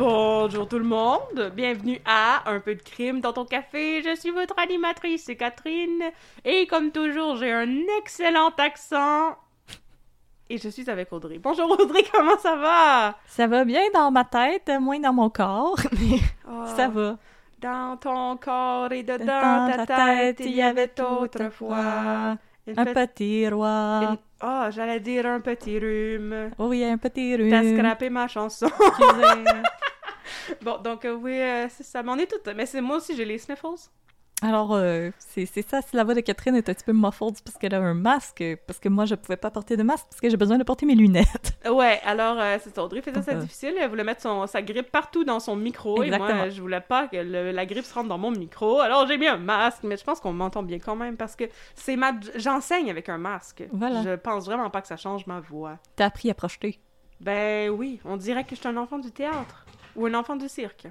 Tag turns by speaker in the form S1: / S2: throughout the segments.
S1: Bonjour tout le monde, bienvenue à Un peu de crime dans ton café. Je suis votre animatrice, c'est Catherine. Et comme toujours, j'ai un excellent accent. Et je suis avec Audrey. Bonjour Audrey, comment ça va?
S2: Ça va bien dans ma tête, moins dans mon corps, mais
S1: Oh,
S2: ça va.
S1: Dans ton corps et dedans
S2: Dans
S1: ta tête, il y avait autrefois
S2: un petit roi.
S1: une- Oh, j'allais dire un petit rhume.
S2: Oh oui, un petit rhume.
S1: T'as scrappé ma chanson. Bon, donc euh, oui, euh, ça. Mais on est toutes. Mais c'est moi aussi, j'ai les sniffles.
S2: Alors, euh, c'est ça, si la voix de Catherine est un petit peu muffled parce qu'elle a un masque, parce que moi, je pouvais pas porter de masque parce que j'ai besoin de porter mes lunettes.
S1: Ouais, alors euh, c'est ça. Audrey faisait ça difficile. Elle voulait mettre son, sa grippe partout dans son micro. Et
S2: Exactement.
S1: moi, je voulais pas que le- la grippe se rentre dans mon micro. Alors j'ai mis un masque, mais je pense qu'on m'entend bien quand même parce que c'est ma. J'enseigne avec un masque.
S2: Voilà.
S1: Je pense vraiment pas que ça change ma voix.
S2: T'as appris à projeter.
S1: Ben oui, on dirait que je suis un enfant du théâtre ou un enfant du cirque.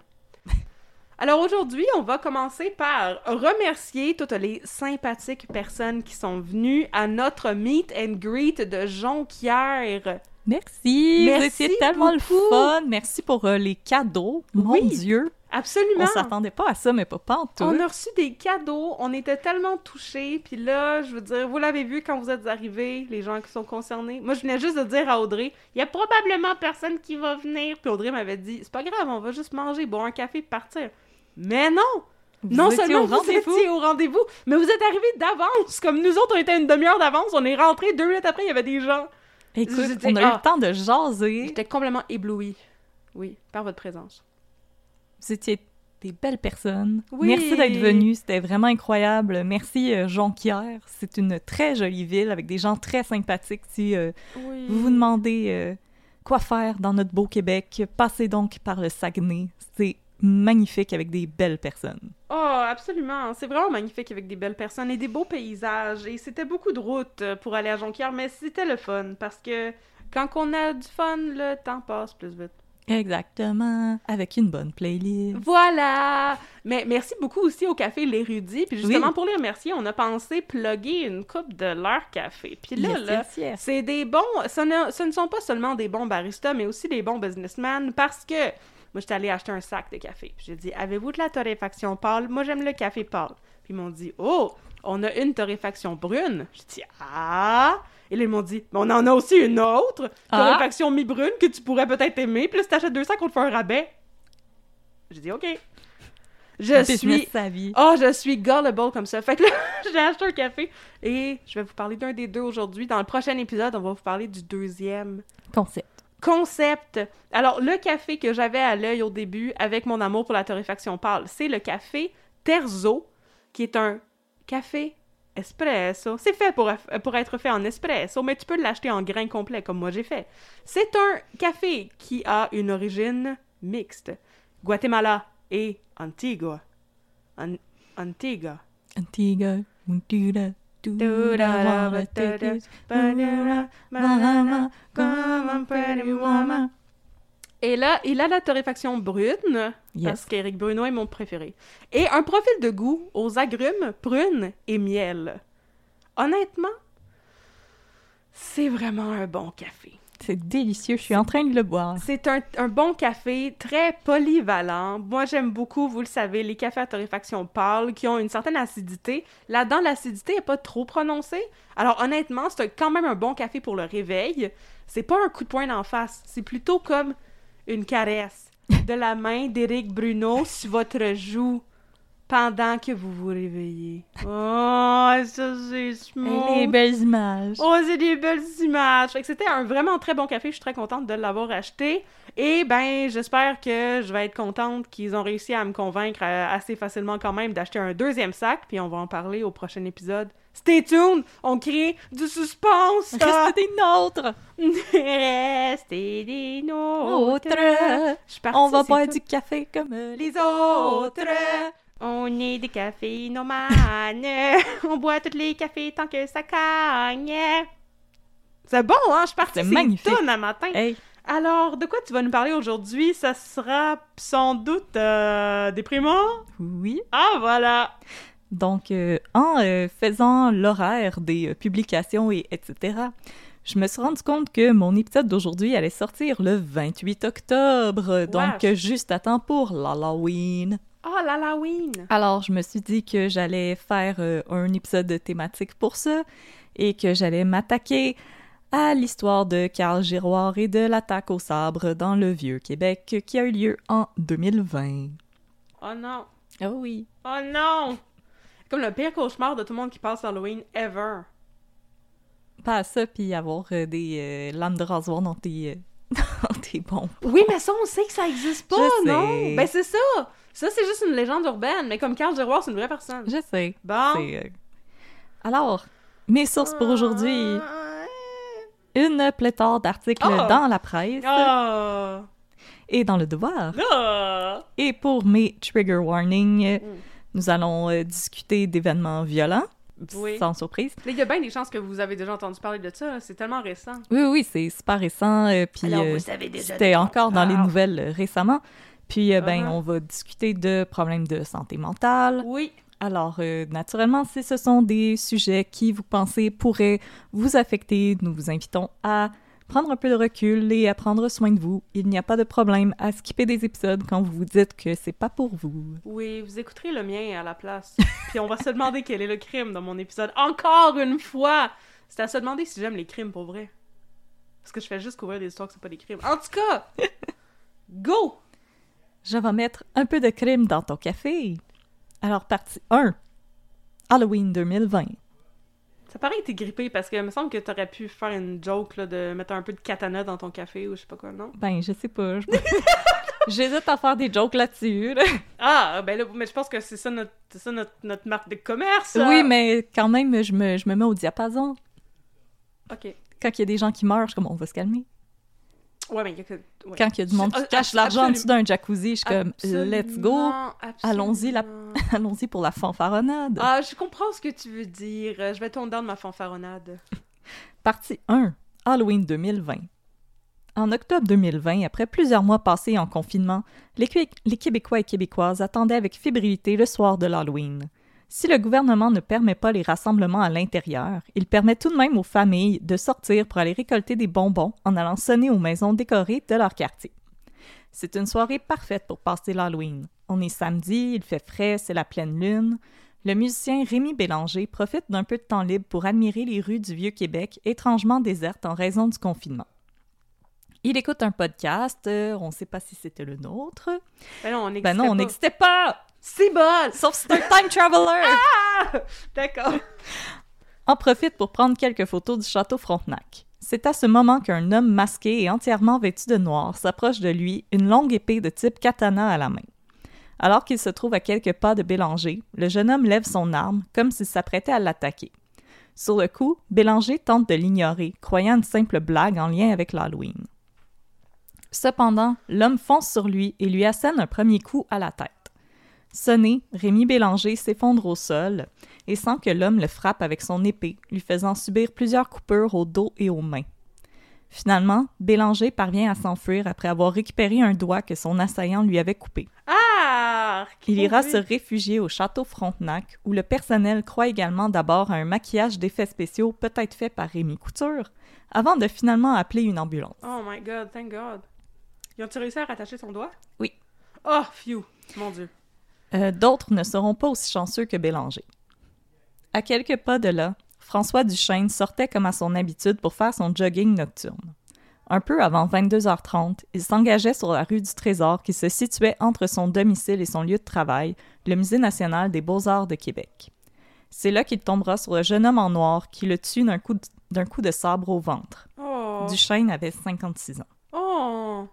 S1: Alors aujourd'hui, on va commencer par remercier toutes les sympathiques personnes qui sont venues à notre meet and greet de Jonquière.
S2: Merci!
S1: Merci
S2: C'était tellement
S1: beaucoup.
S2: le fun! Merci pour euh, les cadeaux. Mon
S1: Oui.
S2: Dieu!
S1: Absolument.
S2: On s'attendait pas à ça, mais pas pantoute.
S1: On a reçu des cadeaux, on était tellement touchés, puis là, je veux dire, vous l'avez vu quand vous êtes arrivés, les gens qui sont concernés. Moi, je venais juste de dire à Audrey, il y a probablement personne qui va venir. Puis Audrey m'avait dit, c'est pas grave, on va juste manger, boire un café, partir. Mais non!
S2: Vous
S1: non seulement vous étiez au rendez-vous, mais vous êtes arrivés d'avance. Comme nous autres, on était une demi-heure d'avance, on est rentrés deux minutes après, il y avait des gens.
S2: Écoute, on a eu
S1: ah.
S2: le temps de jaser.
S1: J'étais complètement éblouie. Oui, par votre présence.
S2: Vous étiez des belles personnes.
S1: Oui.
S2: Merci d'être venu, c'était vraiment incroyable. Merci euh, Jonquière, c'est une très jolie ville avec des gens très sympathiques. Si euh,
S1: Oui.
S2: vous vous demandez euh, quoi faire dans notre beau Québec, passez donc par le Saguenay. C'est magnifique avec des belles personnes.
S1: Oh, absolument. C'est vraiment magnifique avec des belles personnes et des beaux paysages. Et c'était beaucoup de routes euh, pour aller à Jonquière, mais c'était le fun parce que quand on a du fun, le temps passe plus vite.
S2: Exactement, avec une bonne playlist.
S1: Voilà! Mais merci beaucoup aussi au Café L'Érudit. Puis justement,
S2: Oui.
S1: pour les remercier, on a pensé plugger une coupe de leur café. Puis là,
S2: Yes,
S1: là,
S2: yes, yes.
S1: c'est des bons... Ce ne, ce ne sont pas seulement des bons baristas, mais aussi des bons businessmen parce que... Moi, j'étais allée acheter un sac de café. J'ai dit, avez-vous de la torréfaction pâle? Moi, j'aime le café pâle. Puis ils m'ont dit, oh, on a une torréfaction brune. J'ai dit, ah! Et là, ils m'ont dit, mais on en a aussi une autre,
S2: Ah.
S1: torréfaction mi-brune, que tu pourrais peut-être aimer. Puis là, si t'achètes deux sacs, on te fait un rabais. J'ai dit, OK. Je suis... Oh, je suis gullible comme ça. Fait que là, j'ai acheté un café et je vais vous parler d'un des deux aujourd'hui. Dans le prochain épisode, on va vous parler du deuxième
S2: Concept.
S1: Concept. Alors, le café que j'avais à l'œil au début avec mon amour pour la torréfaction pâle, c'est le café Terzo, qui est un café espresso. C'est fait pour, pour être fait en espresso, mais tu peux l'acheter en grain complet, comme moi j'ai fait. C'est un café qui a une origine mixte. Guatemala et Antigua. An- Antigua.
S2: Antigua, Antigua,
S1: Et là, il a la torréfaction brune. Parce qu'Éric Bruno est mon préféré. Et un profil de goût aux agrumes, prunes et miel. Honnêtement, c'est vraiment un bon café.
S2: C'est délicieux, je suis en train de le boire.
S1: C'est un, bon café très polyvalent. Moi, j'aime beaucoup, vous le savez, les cafés à torréfaction pâle qui ont une certaine acidité. Là-dedans, l'acidité n'est pas trop prononcée. Alors, honnêtement, c'est quand même un bon café pour le réveil. C'est pas un coup de poing d'en face. C'est plutôt comme une caresse de la main d'Éric Bruno sur votre joue pendant que vous vous réveillez. Oh, ça, c'est smooth.
S2: Les belles images.
S1: Oh, c'est des belles images. Fait que c'était un vraiment très bon café. Je suis très contente de l'avoir acheté. Et ben, j'espère que je vais être contente qu'ils ont réussi à me convaincre euh, assez facilement quand même d'acheter un deuxième sac. Puis on va en parler au prochain épisode. Stay tuned! On crée du suspense!
S2: Reste des nôtres!
S1: Restez des nôtres!
S2: Autres!
S1: Je suis partie,
S2: On va boire
S1: tout.
S2: du café comme Les
S1: autres! On est des caféinomanes. On boit tous les cafés tant que ça cagne. C'est bon, hein? Je suis partie
S2: C'est magnifique.
S1: un matin.
S2: Hey,
S1: Alors, de quoi tu vas nous parler aujourd'hui? Ça sera sans doute euh, déprimant?
S2: oui.
S1: Ah, voilà!
S2: Donc, euh, en euh, faisant l'horaire des euh, publications et etc., je me suis rendu compte que mon épisode d'aujourd'hui allait sortir le 28 octobre, donc juste à temps pour l'Halloween.
S1: Ah, l'Halloween!
S2: Alors, je me suis dit que j'allais faire euh, un épisode thématique pour ça et que j'allais m'attaquer à l'histoire de Carl Giroir et de l'attaque au sabre dans le Vieux-Québec qui a eu lieu en 2020.
S1: Oh non!
S2: Oh oui.
S1: Oh non! Comme le pire cauchemar de tout le monde qui passe Halloween ever.
S2: Pas ça, puis avoir euh, des euh, lames de rasoir dans tes, dans tes bombes.
S1: Oui, mais ça, on sait que ça existe pas,
S2: Je
S1: non?
S2: sais.
S1: Ben, c'est ça! Ça, c'est juste une légende urbaine, mais comme Carl Giroir, c'est une vraie personne.
S2: Je sais.
S1: Bon.
S2: C'est, euh, Alors, mes sources pour aujourd'hui.
S1: Ah.
S2: Une pléthore d'articles
S1: Oh!
S2: dans la presse
S1: Ah!
S2: et dans le devoir.
S1: Ah!
S2: Et pour mes trigger warnings,
S1: Mm.
S2: nous allons euh, discuter d'événements violents,
S1: Oui.
S2: sans surprise.
S1: Mais il y a bien des chances que vous avez déjà entendu parler de ça, c'est tellement récent.
S2: Oui, oui, c'est super récent. euh, puis
S1: Alors,
S2: euh,
S1: vous savez déjà
S2: c'était encore dans les nouvelles euh, récemment. Puis, euh, ben,
S1: Uh-huh.
S2: on va discuter de problèmes de santé mentale.
S1: Oui.
S2: Alors, euh, naturellement, si ce sont des sujets qui, vous pensez, pourraient vous affecter, nous vous invitons à prendre un peu de recul et à prendre soin de vous. Il n'y a pas de problème à skipper des épisodes quand vous vous dites que c'est pas pour vous.
S1: Oui, vous écouterez le mien à la place. Puis on va se demander quel est le crime dans mon épisode. Encore une fois! C'est à se demander si j'aime les crimes pour vrai. Parce que je fais juste couvrir des histoires que c'est pas des crimes. En tout cas! Go!
S2: Je vais mettre un peu de crime dans ton café. Alors, partie 1. Halloween 2020.
S1: Ça paraît que t'es grippé parce que il me semble que t'aurais pu faire une joke là, de mettre un peu de katana dans ton café ou je sais pas quoi, non?
S2: Ben, je sais pas. J'hésite à faire des jokes là-dessus. là.
S1: Ah, ben là, mais je pense que c'est ça notre, c'est ça notre, notre marque de commerce!
S2: Oui, mais quand même, je me, je me mets au diapason.
S1: Ok.
S2: Quand il y a des gens qui meurent, je suis comme, on va se calmer.
S1: Ouais, mais il y a que. ouais.
S2: Quand il y a du monde qui
S1: Ah,
S2: cache l'argent en dessous d'un jacuzzi, je suis comme, let's go. Allons-y, la-. Allons-y pour la fanfaronnade.
S1: Ah, je comprends ce que tu veux dire. Euh, Je vais tourner dans ma fanfaronnade.
S2: Partie 1. Halloween 2020. En octobre 2020, après plusieurs mois passés en confinement, les, Qué- les Québécois et Québécoises attendaient avec fébrilité le soir de l'Halloween. Si le gouvernement ne permet pas les rassemblements à l'intérieur, il permet tout de même aux familles de sortir pour aller récolter des bonbons en allant sonner aux maisons décorées de leur quartier. C'est une soirée parfaite pour passer l'Halloween. On est samedi, il fait frais, c'est la pleine lune. Le musicien Rémi Bélanger profite d'un peu de temps libre pour admirer les rues du Vieux-Québec, étrangement désertes en raison du confinement. Il écoute un podcast, euh, on ne sait pas si c'était le nôtre.
S1: Ben non, on
S2: Ben
S1: n'existait pas. C'est bol!
S2: Sauf si c'est un time traveler!
S1: Ah! D'accord.
S2: en profite pour prendre quelques photos du château Frontenac. C'est à ce moment qu'un homme masqué et entièrement vêtu de noir s'approche de lui, une longue épée de type katana à la main. Alors qu'il se trouve à quelques pas de Bélanger, le jeune homme lève son arme comme s'il s'apprêtait à l'attaquer. Sur le coup, Bélanger tente de l'ignorer, croyant une simple blague en lien avec l'Halloween. Cependant, l'homme fonce sur lui et lui assène un premier coup à la tête. Sonné, Rémi Bélanger s'effondre au sol et sent que l'homme le frappe avec son épée, lui faisant subir plusieurs coupures au dos et aux mains. Finalement, Bélanger parvient à s'enfuir après avoir récupéré un doigt que son assaillant lui avait coupé.
S1: Ah!
S2: Il ira se réfugier au château Frontenac, où le personnel croit également d'abord à un maquillage d'effets spéciaux peut-être fait par Rémi Couture, avant de finalement appeler une ambulance.
S1: Oh my god, thank god. Ils ont-ils réussi à rattacher son doigt?
S2: Oui.
S1: Oh, phew! Mon dieu.
S2: Euh, D'autres ne seront pas aussi chanceux que Bélanger. À quelques pas de là, François Duchesne sortait comme à son habitude pour faire son jogging nocturne. Un peu avant 22h30, il s'engageait sur la rue du Trésor qui se situait entre son domicile et son lieu de travail, le Musée national des beaux-arts de Québec. C'est là qu'il tombera sur le jeune homme en noir qui le tue d'un coup, de, d'un coup de sabre au ventre.
S1: Oh.
S2: Duchesne avait 56 ans.
S1: Oh.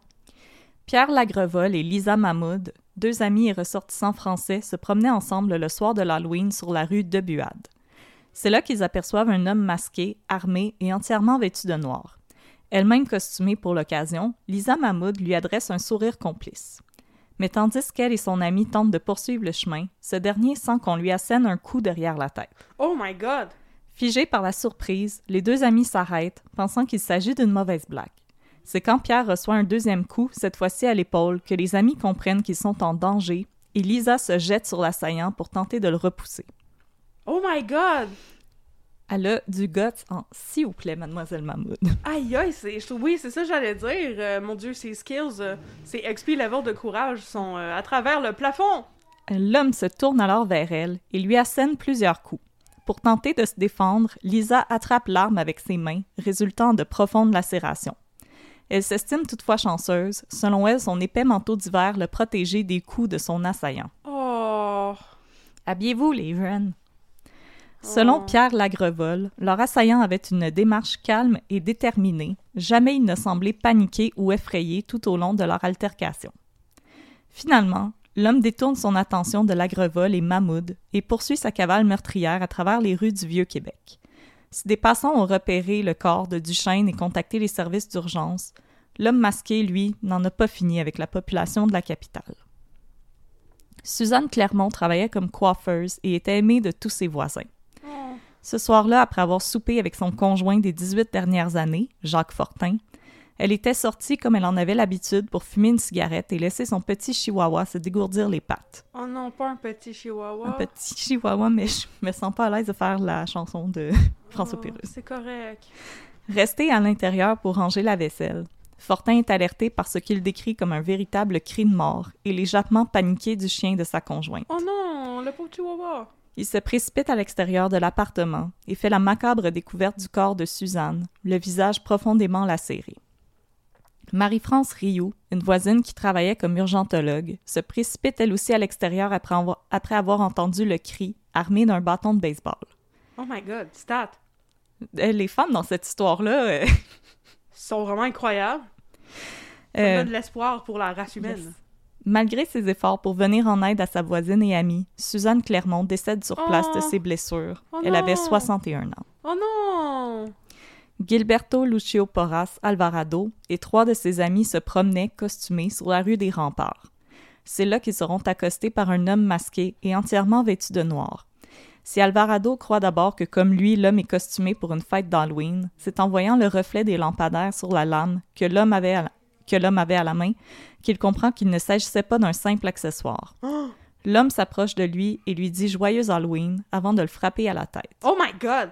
S2: Pierre Lagrevol et Lisa Mahmoud, deux amis et ressortissants français, se promenaient ensemble le soir de l'Halloween sur la rue de Buade. C'est là qu'ils aperçoivent un homme masqué, armé et entièrement vêtu de noir. Elle-même costumée pour l'occasion, Lisa Mahmoud lui adresse un sourire complice. Mais tandis qu'elle et son ami tentent de poursuivre le chemin, ce dernier sent qu'on lui assène un coup derrière la tête.
S1: Oh my god!
S2: Figés par la surprise, les deux amis s'arrêtent, pensant qu'il s'agit d'une mauvaise blague. C'est quand Pierre reçoit un deuxième coup, cette fois-ci à l'épaule, que les amis comprennent qu'ils sont en danger et Lisa se jette sur l'assaillant pour tenter de le repousser.
S1: Oh my god!
S2: Elle a du guts en s'il vous plaît, mademoiselle Mahmoud.
S1: Aïe aïe, c'est, oui, c'est ça que j'allais dire. Euh, mon dieu, ses skills, euh, ses XP level de courage sont euh, à travers le plafond!
S2: L'homme se tourne alors vers elle et lui assène plusieurs coups. Pour tenter de se défendre, Lisa attrape l'arme avec ses mains, résultant de profondes lacérations. Elle s'estime toutefois chanceuse. Selon elle, son épais manteau d'hiver le protégeait des coups de son assaillant.
S1: Oh!
S2: Habillez-vous, les jeunes. Selon
S1: Oh.
S2: Pierre Lagrevol, leur assaillant avait une démarche calme et déterminée. Jamais il ne semblait paniqué ou effrayé tout au long de leur altercation. Finalement, l'homme détourne son attention de Lagrevol et Mahmoud et poursuit sa cavale meurtrière à travers les rues du Vieux-Québec. Si des passants ont repéré le corps de Duchesne et contacté les services d'urgence, l'homme masqué, lui, n'en a pas fini avec la population de la capitale. Suzanne Clermont travaillait comme coiffeuse et était aimée de tous ses voisins. Ce soir-là, après avoir soupé avec son conjoint des 18 dernières années, Jacques Fortin, elle était sortie comme elle en avait l'habitude pour fumer une cigarette et laisser son petit chihuahua se dégourdir les pattes.
S1: Oh non, pas un petit chihuahua.
S2: Un petit chihuahua, mais je me sens pas à l'aise de faire la chanson de François
S1: Oh,
S2: Pérusse.
S1: C'est correct.
S2: Resté à l'intérieur pour ranger la vaisselle, Fortin est alerté par ce qu'il décrit comme un véritable cri de mort et les jappements paniqués du chien de sa conjointe.
S1: Oh non, le pauvre chihuahua.
S2: Il se précipite à l'extérieur de l'appartement et fait la macabre découverte du corps de Suzanne, le visage profondément lacéré. Marie-France Rioux, une voisine qui travaillait comme urgentologue, se précipite elle aussi à l'extérieur après, avoir- après avoir entendu le cri, armée d'un bâton de baseball.
S1: Oh my god, stat.
S2: Euh, Les femmes dans cette histoire-là, euh,
S1: sont vraiment incroyables. Ça me
S2: euh,
S1: de l'espoir pour la race humaine.
S2: yes. malgré ses efforts pour venir en aide à sa voisine et amie, Suzanne Clermont décède sur place de
S1: Oh.
S2: ses blessures.
S1: Oh
S2: Elle avait
S1: non.
S2: 61 ans.
S1: Oh non!
S2: Gilberto Lucio Porras Alvarado et trois de ses amis se promenaient costumés sur la rue des Remparts. C'est là qu'ils seront accostés par un homme masqué et entièrement vêtu de noir. Si Alvarado croit d'abord que comme lui l'homme est costumé pour une fête d'Halloween, c'est en voyant le reflet des lampadaires sur la lame que l'homme avait à la, que l'homme avait à la main qu'il comprend qu'il ne s'agissait pas d'un simple accessoire. L'homme s'approche de lui et lui dit joyeux Halloween avant de le frapper à la tête,
S1: Oh my god!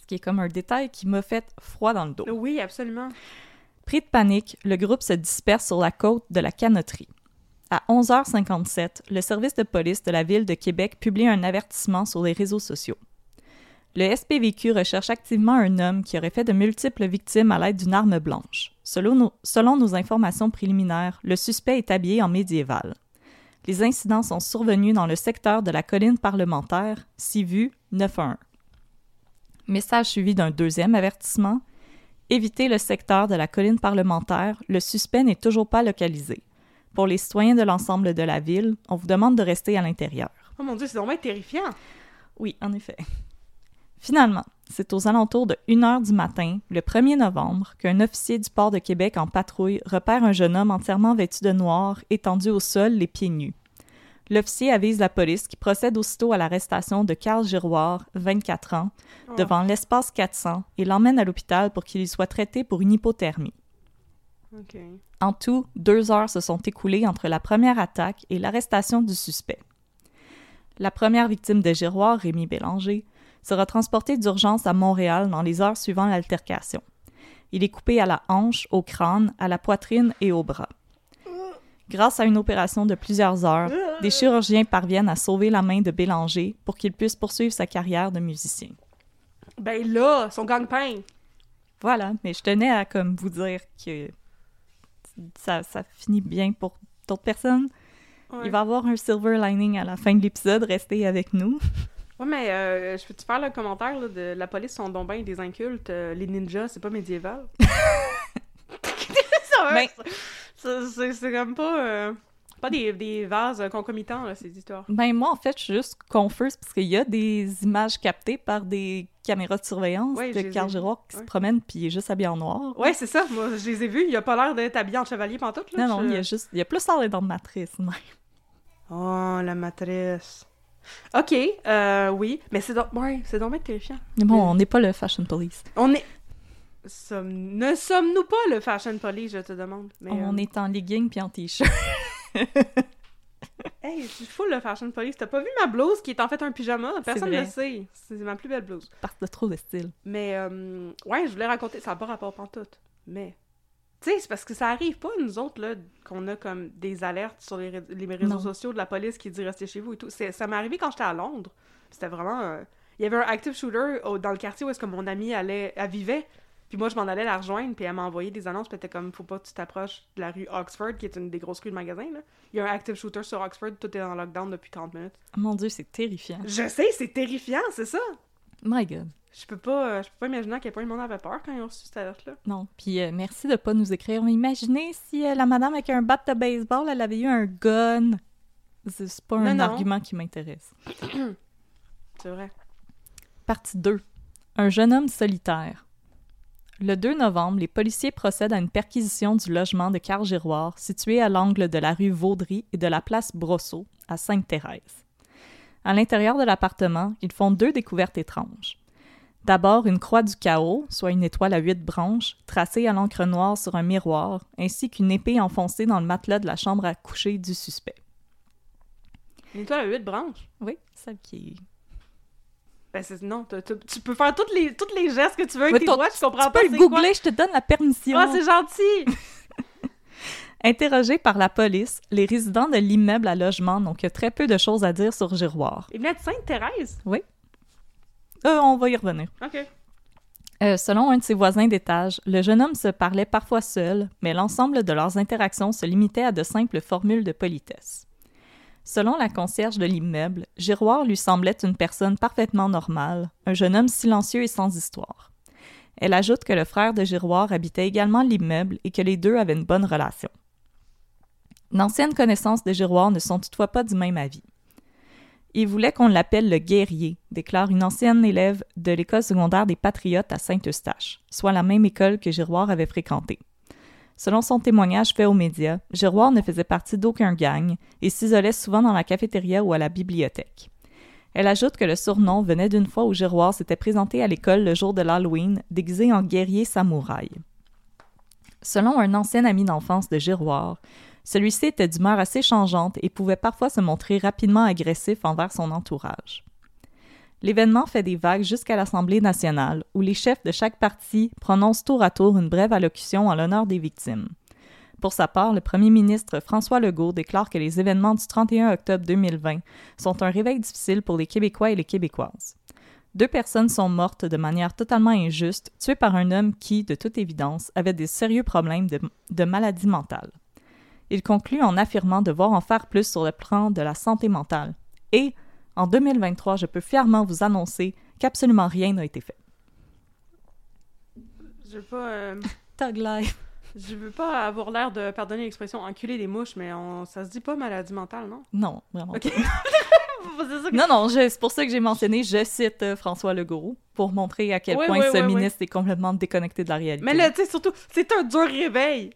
S2: ce qui est comme un détail qui m'a fait froid dans le dos.
S1: Oui, absolument.
S2: Pris de panique, le groupe se disperse sur la côte de la Canoterie. À 11h57, le service de police de la ville de Québec publie un avertissement sur les réseaux sociaux. Le SPVQ recherche activement un homme qui aurait fait de multiples victimes à l'aide d'une arme blanche. Selon nos, informations préliminaires, le suspect est habillé en médiéval. Les incidents sont survenus dans le secteur de la colline parlementaire, Sivu 911. Message suivi d'un deuxième avertissement. Évitez le secteur de la colline parlementaire, le suspect n'est toujours pas localisé. Pour les citoyens de l'ensemble de la ville, on vous demande de rester à l'intérieur.
S1: Oh mon dieu, c'est vraiment terrifiant.
S2: Oui, en effet. Finalement, c'est aux alentours de 1 heure du matin, le 1er novembre, qu'un officier du port de Québec en patrouille repère un jeune homme entièrement vêtu de noir, étendu au sol, les pieds nus. L'officier avise la police qui procède aussitôt à l'arrestation de Carl Giroir, 24 ans, devant l'espace 400 et l'emmène à l'hôpital pour qu'il y soit traité pour une hypothermie.
S1: OK.
S2: En tout, deux heures se sont écoulées entre la première attaque et l'arrestation du suspect. La première victime de Giroir, Rémi Bélanger, sera transporté d'urgence à Montréal dans les heures suivant l'altercation. Il est coupé à la hanche, au crâne, à la poitrine et au bras. Grâce à une opération de plusieurs heures, des chirurgiens parviennent à sauver la main de Bélanger pour qu'il puisse poursuivre sa carrière de musicien.
S1: Ben là, son gang-pain.
S2: Voilà, mais je tenais à comme vous dire que ça, ça finit bien pour d'autres personnes.
S1: Ouais.
S2: Il va y avoir un silver lining à la fin de l'épisode, restez avec nous.
S1: Ouais, mais euh, je peux-tu faire le commentaire là, de la police sont donc ben des incultes, euh, les ninjas, c'est pas médiéval? ça,
S2: Ben-
S1: ça- ça- c'est c'est comme pas... euh, pas des, des vases concomitants, là, ces histoires.
S2: Ben moi, en fait, je suis juste confuse parce qu'il y a des images captées par des caméras de surveillance
S1: Ouais,
S2: de Carl. Giroir qui se promène puis il est juste habillé en noir.
S1: Ouais, c'est ça. Moi, je les ai vus. Il a pas l'air d'être habillé en chevalier pantoute, là.
S2: Non, non,
S1: Je-
S2: il y a juste... Il y a plus l'air d'être Matrice, même.
S1: Oh, la matrice. OK, euh, oui. Mais c'est donc... Ouais, c'est donc terrifiant.
S2: Mais bon, on n'est pas le Fashion Police.
S1: On est... Somme- Ne sommes-nous pas le fashion police, je te demande? Mais,
S2: On
S1: euh,
S2: est en legging puis en t-shirt.
S1: Hey, je suis full le fashion police. T'as pas vu ma blouse qui est en fait un pyjama? Personne ne le sait. C'est ma plus belle blouse.
S2: Parce de trop de style.
S1: Mais, euh, ouais, je voulais raconter. Ça n'a pas rapport pantoute. Mais, tu sais, c'est parce que ça arrive pas, nous autres, là, qu'on a comme des alertes sur les, ré- les réseaux
S2: Non.
S1: sociaux de la police qui dit restez chez vous et tout. Ça m'est arrivé quand j'étais à Londres. C'était vraiment. euh, Il y avait un active shooter au- dans le quartier où est-ce que mon amie allait, elle vivait. Puis moi, je m'en allais la rejoindre, puis elle m'a envoyé des annonces, puis elle était comme, faut pas que tu t'approches de la rue Oxford, qui est une des grosses rues de magasins, là. Il y a un active shooter sur Oxford, tout est en lockdown depuis 30 minutes.
S2: Mon Dieu, c'est terrifiant.
S1: Je sais, c'est terrifiant, c'est ça!
S2: My God.
S1: Je peux pas, euh, je peux pas imaginer à quel point le monde avait peur quand ils ont reçu cette alerte-là.
S2: Non. Puis euh, merci de pas nous écrire. Mais imaginez si euh, la madame avec un bat de baseball, elle avait eu un gun. C'est c'est pas
S1: Non,
S2: un
S1: non.
S2: argument qui m'intéresse.
S1: C'est vrai.
S2: Partie 2. Un jeune homme solitaire. Le 2 novembre, les policiers procèdent à une perquisition du logement de Carl Giroir, situé à l'angle de la rue Vaudry et de la place Brosseau, à Sainte-Thérèse. À l'intérieur de l'appartement, ils font deux découvertes étranges. D'abord, une croix du chaos, soit une étoile à huit branches, tracée à l'encre noire sur un miroir, ainsi qu'une épée enfoncée dans le matelas de la chambre à coucher du suspect.
S1: Une étoile à 8 branches?
S2: Oui, celle qui est
S1: Ben, c'est, non, t'as- t'as- tu peux faire toutes les, toutes les gestes que tu veux avec
S2: Mais
S1: tes
S2: toi,
S1: doigts, je comprends
S2: tu
S1: pas
S2: peux
S1: c'est
S2: le googler, je te donne la permission.
S1: Ah, c'est gentil!
S2: Interrogés par la police, les résidents de l'immeuble à logement n'ont que très peu de choses à dire sur Giroir.
S1: Il venait de Sainte-Thérèse?
S2: Euh, on va y revenir.
S1: OK.
S2: Euh, selon un de ses voisins d'étage, le jeune homme se parlait parfois seul, mais l'ensemble de leurs interactions se limitait à de simples formules de politesse. Selon la concierge de l'immeuble, Giroir lui semblait une personne parfaitement normale, un jeune homme silencieux et sans histoire. Elle ajoute que le frère de Giroir habitait également l'immeuble et que les deux avaient une bonne relation. D'anciennes connaissances de Giroir ne sont toutefois pas du même avis. Il voulait qu'on l'appelle le guerrier, déclare une ancienne élève de l'école secondaire des Patriotes à Saint-Eustache, soit la même école que Giroir avait fréquentée. Selon son témoignage fait aux médias, Giroir ne faisait partie d'aucun gang et s'isolait souvent dans la cafétéria ou à la bibliothèque. Elle ajoute que le surnom venait d'une fois où Giroir s'était présenté à l'école le jour de l'Halloween, déguisé en guerrier samouraï. Selon un ancien ami d'enfance de Giroir, celui-ci était d'humeur assez changeante et pouvait parfois se montrer rapidement agressif envers son entourage. L'événement fait des vagues jusqu'à l'Assemblée nationale, où les chefs de chaque parti prononcent tour à tour une brève allocution en l'honneur des victimes. Pour sa part, le premier ministre François Legault déclare que les événements du 31 octobre 2020 sont un réveil difficile pour les Québécois et les Québécoises. Deux personnes sont mortes de manière totalement injuste, tuées par un homme qui, de toute évidence, avait des sérieux problèmes de, de maladie mentale. Il conclut en affirmant devoir en faire plus sur le plan de la santé mentale. Et, en 2023, je peux fièrement vous annoncer qu'absolument rien n'a été fait.
S1: Je veux pas... euh,
S2: Tag life.
S1: je veux pas avoir l'air de, pardonner l'expression, enculer des mouches, mais on, ça se dit pas maladie mentale, non?
S2: Non, vraiment.
S1: Ça que...
S2: Non, non, c'est pour ça que j'ai mentionné, je cite euh, François Legault, pour montrer à quel
S1: Oui,
S2: point
S1: oui,
S2: ce
S1: oui.
S2: ministre est complètement déconnecté de la réalité.
S1: Mais là, tu sais, surtout, c'est un dur réveil.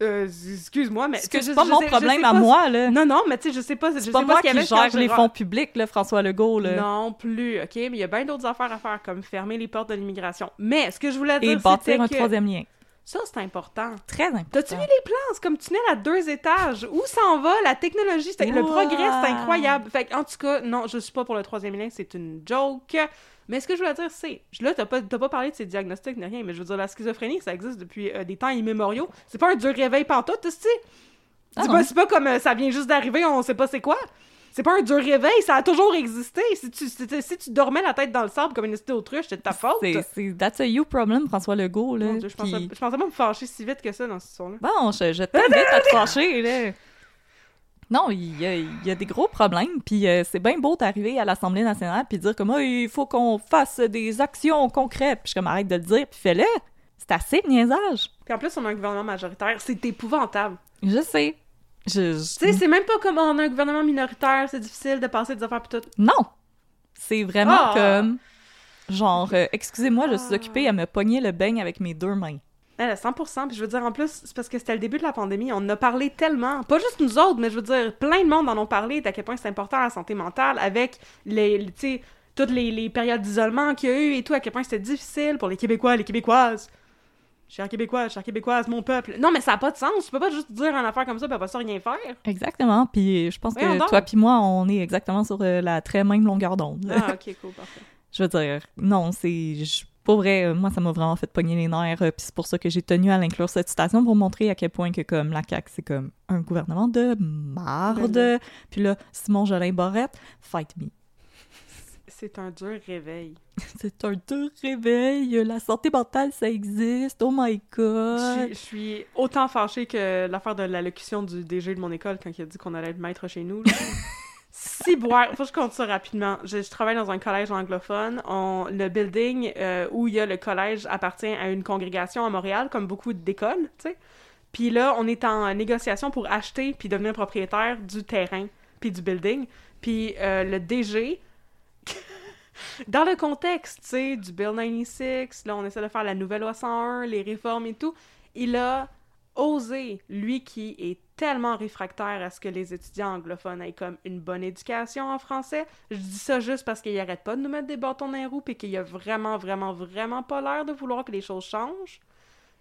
S1: Euh, excuse-moi, mais...
S2: C'est pas
S1: je
S2: mon
S1: je
S2: problème à moi, là.
S1: Non, non, mais tu sais, je sais pas, je
S2: C'est pas
S1: pas
S2: moi qui
S1: quand
S2: gère les fonds publics, là, François Legault, là.
S1: Non plus, ok, mais il y a bien d'autres affaires à faire, comme fermer les portes de l'immigration. Mais ce que je voulais
S2: Et
S1: dire,
S2: bâtir
S1: c'était
S2: un
S1: que
S2: troisième lien.
S1: ça, c'est important.
S2: Très important.
S1: T'as-tu vu les plans? C'est comme tunnel à deux étages. Où s'en va? La technologie, c'est- le
S2: Wow.
S1: progrès, c'est incroyable. Fait en tout cas, non, je suis pas pour le troisième lien, c'est une joke. Mais ce que je voulais dire, c'est... Là, t'as pas, pas parlé de ces diagnostics ni rien, mais je veux dire, la schizophrénie, ça existe depuis euh, des temps immémoriaux. C'est pas un dur réveil pantoute, tu sais.
S2: Ah
S1: C'est pas, c'est pas comme euh, ça vient juste d'arriver, on sait pas c'est quoi. C'est pas un dur réveil, ça a toujours existé. Si tu, si, tu- si tu dormais la tête dans le sable comme une petite autruche, c'est de ta faute.
S2: C'est, c'est that's a you problem, François Legault, là.
S1: Mon Dieu, je, pensais,
S2: Puis-
S1: je pensais pas me fâcher si vite que ça dans cette histoire-là.
S2: Bon, je, je t'invite à te fâcher, là. Non, il y a, il y a des gros problèmes, puis euh, c'est bien beau d'arriver à l'Assemblée nationale puis dire comme il faut qu'on fasse des actions concrètes. Puis je comme arrête de le dire, puis fais-le. C'est assez le niaisage.
S1: Puis en plus, on a un gouvernement majoritaire. C'est épouvantable.
S2: Je sais. Je, je-
S1: Tu sais, c'est même pas comme on a un gouvernement minoritaire, c'est difficile de passer des affaires pis tout.
S2: Non! C'est vraiment
S1: Ah!
S2: comme. Genre, euh, excusez-moi, je suis
S1: Ah.
S2: occupée à me pogner le beigne avec mes deux mains.
S1: Elle, à 100%. Puis je veux dire, en plus, c'est parce que c'était le début de la pandémie. On en a parlé tellement. Pas juste nous autres, mais je veux dire, plein de monde en ont parlé d'à quel point c'est important la santé mentale avec les, les- toutes les, les périodes d'isolement qu'il y a eu et tout, à quel point c'était difficile pour les Québécois, les Québécoises. Chers Québécois, chers Québécoises, mon peuple. Non, mais ça n'a pas de sens. Tu peux pas juste dire une affaire comme ça puis après ça rien faire.
S2: Exactement. Puis je pense que toi puis moi, on est exactement sur euh, la très même longueur d'onde.
S1: Ah, ok, cool, parfait.
S2: Je veux dire, non, c'est. je- Pour vrai, euh, moi, ça m'a vraiment fait pogner les nerfs. euh, Puis c'est pour ça que j'ai tenu à l'inclure cette citation pour montrer à quel point que, comme, la CAQ, c'est comme un gouvernement de marde.
S1: Ben
S2: Puis là, Simon Jolin Barrette, fight me.
S1: C'est un dur réveil.
S2: C'est un dur réveil. La santé mentale, ça existe. Oh my god.
S1: je suis autant fâchée que l'affaire de l'allocution du DG de mon école quand il a dit qu'on allait être maître chez nous. là. si boire, faut que je compte ça rapidement. Je, travaille dans un collège anglophone. On- le building euh, où il y a le collège appartient à une congrégation à Montréal, comme beaucoup d'écoles, tu sais. Puis là, on est en négociation pour acheter puis devenir propriétaire du terrain puis du building. Puis euh, le DG, dans le contexte, tu sais, du Bill 96, là, on essaie de faire la nouvelle loi 101, les réformes et tout, il a osé, lui qui est tellement réfractaire à ce que les étudiants anglophones aient comme une bonne éducation en français, je dis ça juste parce qu'il arrête pas de nous mettre des bâtons dans les roues et qu'il a vraiment, vraiment, vraiment pas l'air de vouloir que les choses changent.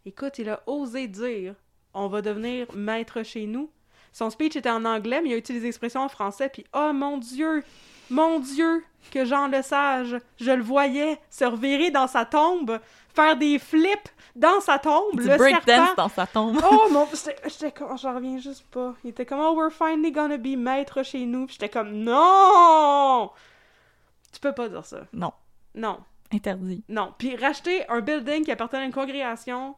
S1: Écoute, il a osé dire on va devenir maître chez nous. Son speech était en anglais, mais il a utilisé l'expression en français, puis oh mon Dieu, mon Dieu, que Jean Lesage, je le voyais se revirer dans sa tombe, faire des flips dans sa tombe,
S2: Du
S1: le
S2: breakdance dans sa tombe.
S1: Oh mon, j'étais comme, j'en reviens juste pas. Il était comme, oh, we're finally gonna be maître chez nous. Puis j'étais comme, non! Tu peux pas dire ça.
S2: Non,
S1: Non,
S2: interdit.
S1: non. Puis racheter un building qui appartenait à une congrégation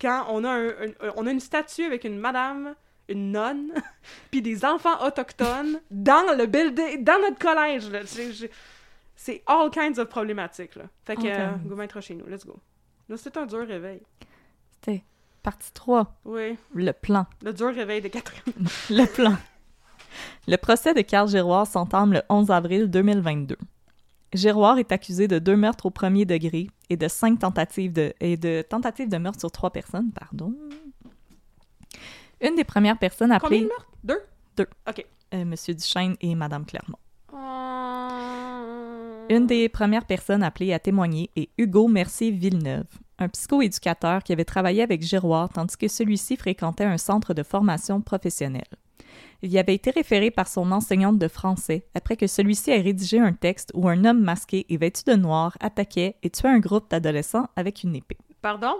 S1: quand on a, un, un- on a une statue avec une madame, une nonne, puis des enfants autochtones dans le building, dans notre collège. là. C'est all kinds of problématiques. Là. Fait que, euh, go chez nous, let's go. Là, c'est un dur réveil.
S2: C'était partie 3,
S1: Oui,
S2: le plan.
S1: le dur réveil de Catherine.
S2: Le plan. Le procès de Carl Giroir s'entame le 11 avril 2022. Giroir est accusé de deux meurtres au premier degré et de cinq tentatives de, et de tentatives de meurtre sur trois personnes, pardon. Une des premières personnes
S1: Combien
S2: appelées
S1: de meurtres? Deux?
S2: Deux.
S1: OK.
S2: euh, Monsieur Duchesne et Madame Clermont.
S1: Euh,
S2: Une des premières personnes appelées à témoigner est Hugo Mercier-Villeneuve, un psychoéducateur qui avait travaillé avec Giroir tandis que celui-ci fréquentait un centre de formation professionnelle. Il y avait été référé par son enseignante de français après que celui-ci ait rédigé un texte où un homme masqué et vêtu de noir attaquait et tuait un groupe d'adolescents avec une épée.
S1: Pardon?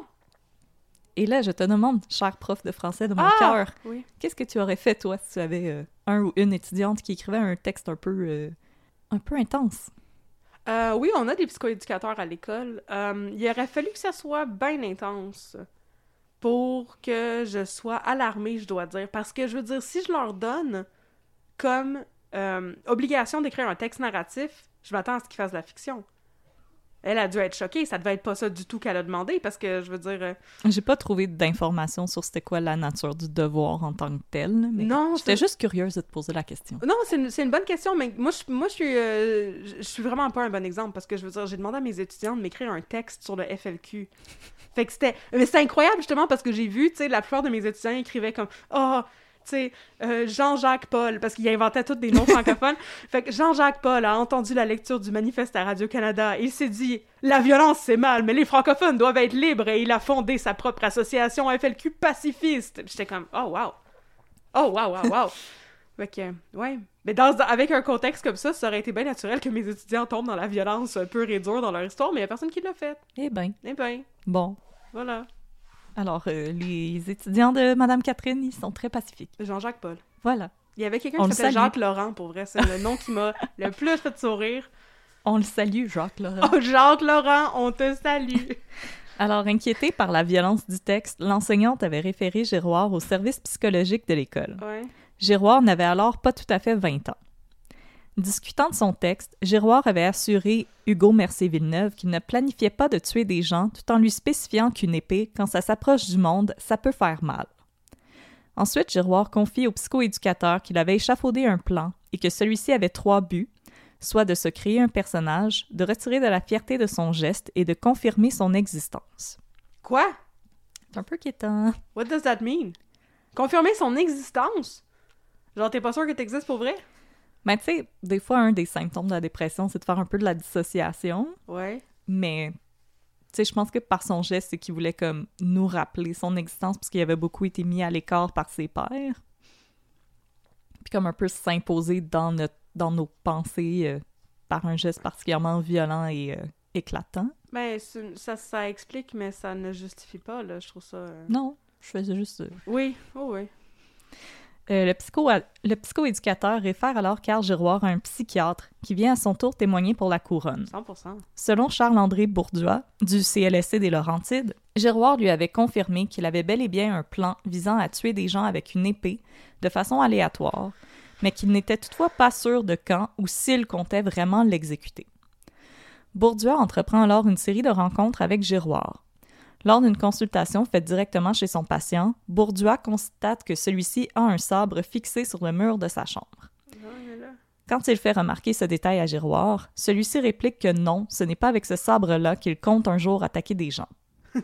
S2: Et là, je te demande, cher prof de français de mon
S1: Ah!
S2: cœur,
S1: Oui.
S2: qu'est-ce que tu aurais fait, toi, si tu avais euh, un ou une étudiante qui écrivait un texte un peu, euh, un peu intense?
S1: Euh, oui, on a des psychoéducateurs à l'école. Euh, il aurait fallu que ça soit bien intense pour que je sois alarmée, je dois dire. Parce que, je veux dire, si je leur donne comme euh, obligation d'écrire un texte narratif, je m'attends à ce qu'ils fassent de la fiction. Elle a dû être choquée. Ça devait être pas ça du tout qu'elle a demandé parce que, je veux dire. euh,
S2: J'ai pas trouvé d'informations sur c'était quoi la nature du devoir en tant que tel. Mais
S1: Non,
S2: J'étais
S1: c'est-
S2: juste curieuse de te poser la question.
S1: Non, c'est une, c'est une bonne question, mais moi, je, moi, je suis, euh, je- suis vraiment pas un bon exemple parce que je veux dire, j'ai demandé à mes étudiants de m'écrire un texte sur le FLQ. Fait que c'était, mais c'était incroyable justement parce que j'ai vu, tu sais, la plupart de mes étudiants écrivaient comme, oh, euh, Jean-Jacques Paul, parce qu'ils inventaient tous des noms francophones. Fait que Jean-Jacques Paul a entendu la lecture du manifeste à Radio-Canada et il s'est dit, la violence c'est mal, mais les francophones doivent être libres et il a fondé sa propre association FLQ pacifiste. J'étais comme, oh wow. Oh wow, wow, wow. Fait que, ouais. Mais dans, avec un contexte comme ça, ça aurait été bien naturel que mes étudiants tombent dans la violence pure et dure dans leur histoire, mais il y a personne qui l'a fait.
S2: Eh ben,
S1: Eh ben,
S2: bon.
S1: voilà.
S2: Alors, euh, les étudiants de Madame Catherine, ils sont très pacifiques.
S1: Jean-Jacques Paul.
S2: Voilà.
S1: Il y avait quelqu'un qui s'appelait. Jacques Laurent, pour vrai. C'est le nom qui m'a le plus fait sourire.
S2: On le salue, Jacques Laurent.
S1: Oh, Jacques Laurent, on te salue.
S2: Alors, inquiétée par la violence du texte, l'enseignante avait référé Giroir au service psychologique de l'école.
S1: Ouais.
S2: Giroir n'avait alors pas tout à fait 20 ans. Discutant de son texte, Giroir avait assuré Hugo Mercier-Villeneuve qu'il ne planifiait pas de tuer des gens tout en lui spécifiant qu'une épée, quand ça s'approche du monde, ça peut faire mal. Ensuite, Giroir confie au psychoéducateur qu'il avait échafaudé un plan et que celui-ci avait trois buts, soit de se créer un personnage, de retirer de la fierté de son geste et de confirmer son existence.
S1: Quoi?
S2: C'est un peu quétant.
S1: What does that mean? Confirmer son existence? Genre, t'es pas sûr que t'existes pour vrai?
S2: Mais tu sais, des fois, un des symptômes de la dépression, c'est de faire un peu de la dissociation.
S1: Ouais.
S2: Mais, tu sais, je pense que par son geste, c'est qu'il voulait comme nous rappeler son existence parce qu'il avait beaucoup été mis à l'écart par ses pairs. Puis comme un peu s'imposer dans, notre, dans nos pensées euh, par un geste particulièrement violent et euh, éclatant.
S1: Ben, ça, ça explique, mais ça ne justifie pas, là. Je trouve ça... euh,
S2: Non, je faisais juste...
S1: Oui, oh oui.
S2: Euh, le, psycho le psychoéducateur réfère alors Carl Giroir à un psychiatre qui vient à son tour témoigner pour la couronne.
S1: 100%.
S2: Selon Charles-André Bourdois, du CLSC des Laurentides, Giroir lui avait confirmé qu'il avait bel et bien un plan visant à tuer des gens avec une épée de façon aléatoire, mais qu'il n'était toutefois pas sûr de quand ou s'il comptait vraiment l'exécuter. Bourdois entreprend alors une série de rencontres avec Giroir. Lors d'une consultation faite directement chez son patient, Bourdois constate que celui-ci a un sabre fixé sur le mur de sa chambre. Quand il fait remarquer ce détail à Giroir, celui-ci réplique que non, ce n'est pas avec ce sabre-là qu'il compte un jour attaquer des gens.